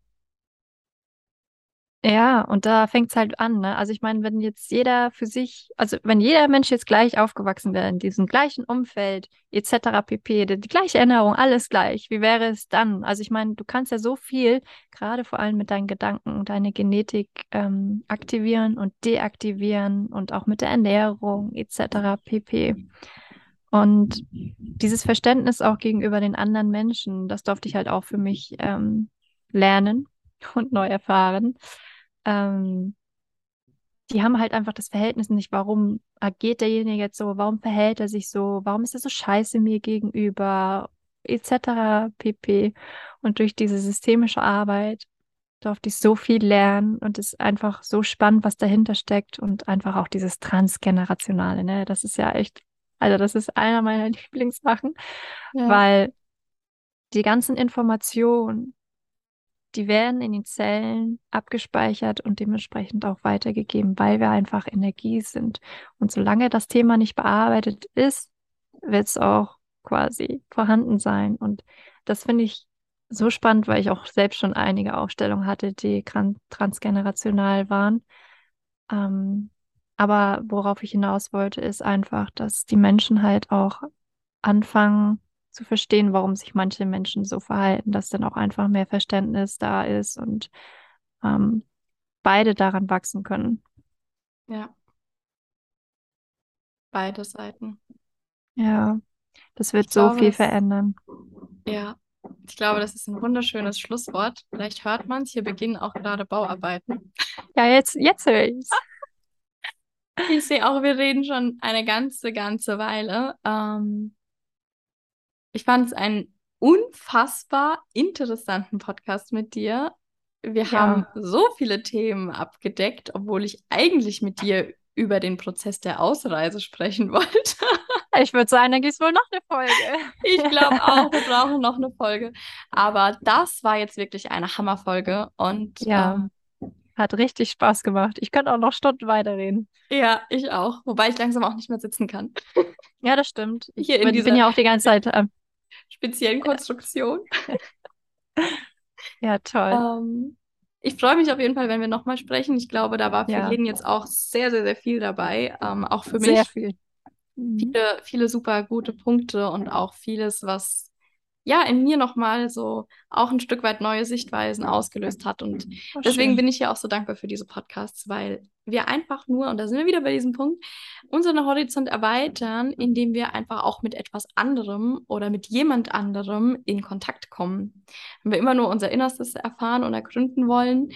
Ja, und da fängt es halt an, ne? Also ich meine, wenn jetzt jeder für sich, also wenn jeder Mensch jetzt gleich aufgewachsen wäre, in diesem gleichen Umfeld, etc. pp, die, die gleiche Erinnerung, alles gleich, wie wäre es dann? Also ich meine, du kannst ja so viel, gerade vor allem mit deinen Gedanken, deine Genetik ähm, aktivieren und deaktivieren und auch mit der Ernährung, etc. pp. Und dieses Verständnis auch gegenüber den anderen Menschen, das durfte ich halt auch für mich ähm, lernen und neu erfahren. Ähm, die haben halt einfach das Verhältnis nicht, warum agiert derjenige jetzt so, warum verhält er sich so, warum ist er so scheiße mir gegenüber, etc. pp. Und durch diese systemische Arbeit durfte ich so viel lernen und es ist einfach so spannend, was dahinter steckt und einfach auch dieses Transgenerationale, ne? Das ist ja echt also das ist einer meiner Lieblingssachen, ja. weil die ganzen Informationen, die werden in den Zellen abgespeichert und dementsprechend auch weitergegeben, weil wir einfach Energie sind. Und solange das Thema nicht bearbeitet ist, wird es auch quasi vorhanden sein. Und das finde ich so spannend, weil ich auch selbst schon einige Aufstellungen hatte, die transgenerational waren. Ähm, aber worauf ich hinaus wollte, ist einfach, dass die Menschen halt auch anfangen zu verstehen, warum sich manche Menschen so verhalten, dass dann auch einfach mehr Verständnis da ist und ähm, beide daran wachsen können. Ja. Beide Seiten. Ja, das wird ich so glaube, viel verändern. Ja, ich glaube, das ist ein wunderschönes Schlusswort. Vielleicht hört man es, hier beginnen auch gerade Bauarbeiten. Ja, jetzt, jetzt höre ich es. Ich sehe auch, wir reden schon eine ganze, ganze Weile. Ähm, ich fand es einen unfassbar interessanten Podcast mit dir. Wir ja. haben so viele Themen abgedeckt, obwohl ich eigentlich mit dir über den Prozess der Ausreise sprechen wollte. Ich würde sagen, dann gibt es wohl noch eine Folge. Ich glaube auch, wir brauchen noch eine Folge. Aber das war jetzt wirklich eine Hammerfolge. Und ja. Ähm, hat richtig Spaß gemacht. Ich könnte auch noch Stunden weiterreden. Ja, ich auch. Wobei ich langsam auch nicht mehr sitzen kann. Ja, das stimmt. Ich Hier bin, bin ja auch die ganze Zeit. Ähm, speziellen Konstruktion. ja, toll. Ähm, ich freue mich auf jeden Fall, wenn wir nochmal sprechen. Ich glaube, da war für ja. jeden jetzt auch sehr, sehr, sehr viel dabei. Ähm, auch für mich. Sehr viel. Viele, viele super gute Punkte und auch vieles, was ja, in mir nochmal so auch ein Stück weit neue Sichtweisen ausgelöst hat. Und oh, deswegen bin ich ja auch so dankbar für diese Podcasts, weil wir einfach nur, und da sind wir wieder bei diesem Punkt, unseren Horizont erweitern, indem wir einfach auch mit etwas anderem oder mit jemand anderem in Kontakt kommen. Wenn wir immer nur unser Innerstes erfahren und ergründen wollen,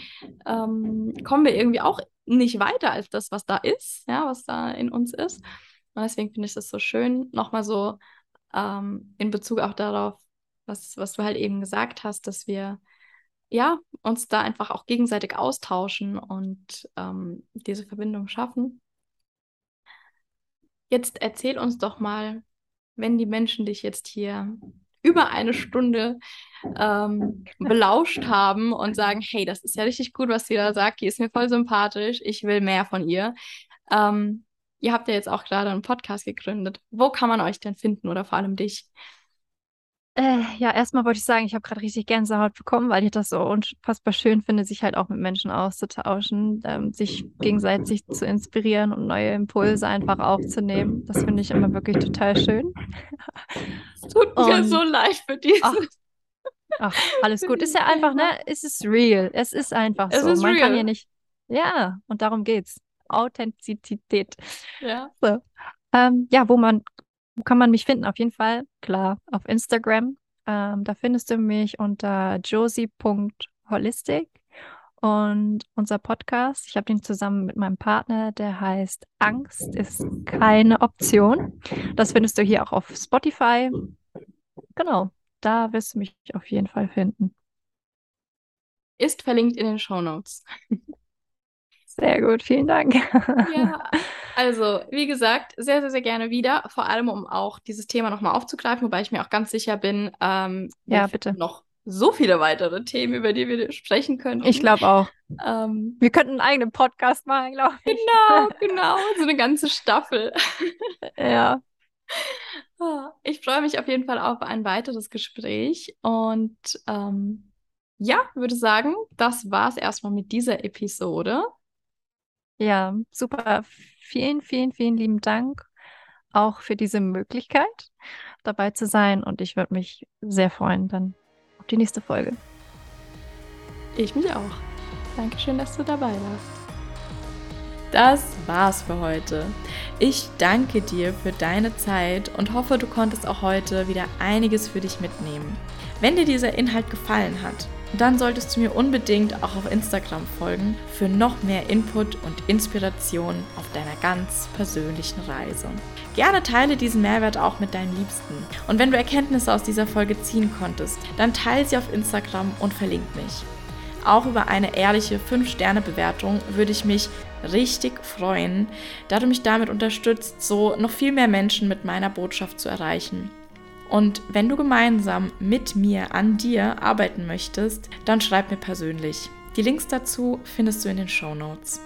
ähm, kommen wir irgendwie auch nicht weiter als das, was da ist, ja, was da in uns ist. Und deswegen finde ich es so schön, nochmal so ähm, in Bezug auch darauf, was, was du halt eben gesagt hast, dass wir ja uns da einfach auch gegenseitig austauschen und ähm, diese Verbindung schaffen. Jetzt erzähl uns doch mal, wenn die Menschen dich jetzt hier über eine Stunde ähm, belauscht haben und sagen, hey, das ist ja richtig gut, was sie da sagt, die ist mir voll sympathisch, ich will mehr von ihr. Ähm, ihr habt ja jetzt auch gerade einen Podcast gegründet. Wo kann man euch denn finden oder vor allem dich? Äh, ja, erstmal wollte ich sagen, ich habe gerade richtig Gänsehaut bekommen, weil ich das so unfassbar schön finde, sich halt auch mit Menschen auszutauschen, ähm, sich gegenseitig zu inspirieren und neue Impulse einfach aufzunehmen. Das finde ich immer wirklich total schön. Es tut mir und, so leid für dieses. Ach, ach, alles gut. Ist ja einfach, ne? Es ist real. Es ist einfach es so. Ist Man real. kann ja nicht. Ja, und darum geht's. Authentizität. Ja. So. Ähm, ja, wo man wo kann man mich finden? Auf jeden Fall, klar, auf Instagram. Ähm, da findest du mich unter josie.holistic. Und unser Podcast, ich habe den zusammen mit meinem Partner, der heißt Angst ist keine Option. Das findest du hier auch auf Spotify. Genau, da wirst du mich auf jeden Fall finden. Ist verlinkt in den Show Notes. Sehr gut, vielen Dank. Ja, also wie gesagt, sehr, sehr, sehr gerne wieder. Vor allem, um auch dieses Thema nochmal aufzugreifen, wobei ich mir auch ganz sicher bin, ähm, ja, bitte. noch so viele weitere Themen, über die wir sprechen können. Ich glaube auch. Ähm, wir könnten einen eigenen Podcast machen, glaube ich. Genau, genau. So eine ganze Staffel. ja. Ah, ich freue mich auf jeden Fall auf ein weiteres Gespräch und ähm, ja, würde sagen, das war es erstmal mit dieser Episode. Ja, super. Vielen, vielen, vielen lieben Dank auch für diese Möglichkeit, dabei zu sein. Und ich würde mich sehr freuen dann auf die nächste Folge. Ich mich auch. Dankeschön, dass du dabei warst. Das war's für heute. Ich danke dir für deine Zeit und hoffe, du konntest auch heute wieder einiges für dich mitnehmen. Wenn dir dieser Inhalt gefallen hat, dann solltest du mir unbedingt auch auf Instagram folgen für noch mehr Input und Inspiration auf deiner ganz persönlichen Reise. Gerne teile diesen Mehrwert auch mit deinen Liebsten. Und wenn du Erkenntnisse aus dieser Folge ziehen konntest, dann teile sie auf Instagram und verlink mich. Auch über eine ehrliche 5-Sterne-Bewertung würde ich mich richtig freuen, da du mich damit unterstützt, so noch viel mehr Menschen mit meiner Botschaft zu erreichen. Und wenn du gemeinsam mit mir an dir arbeiten möchtest, dann schreib mir persönlich. Die Links dazu findest du in den Show Notes.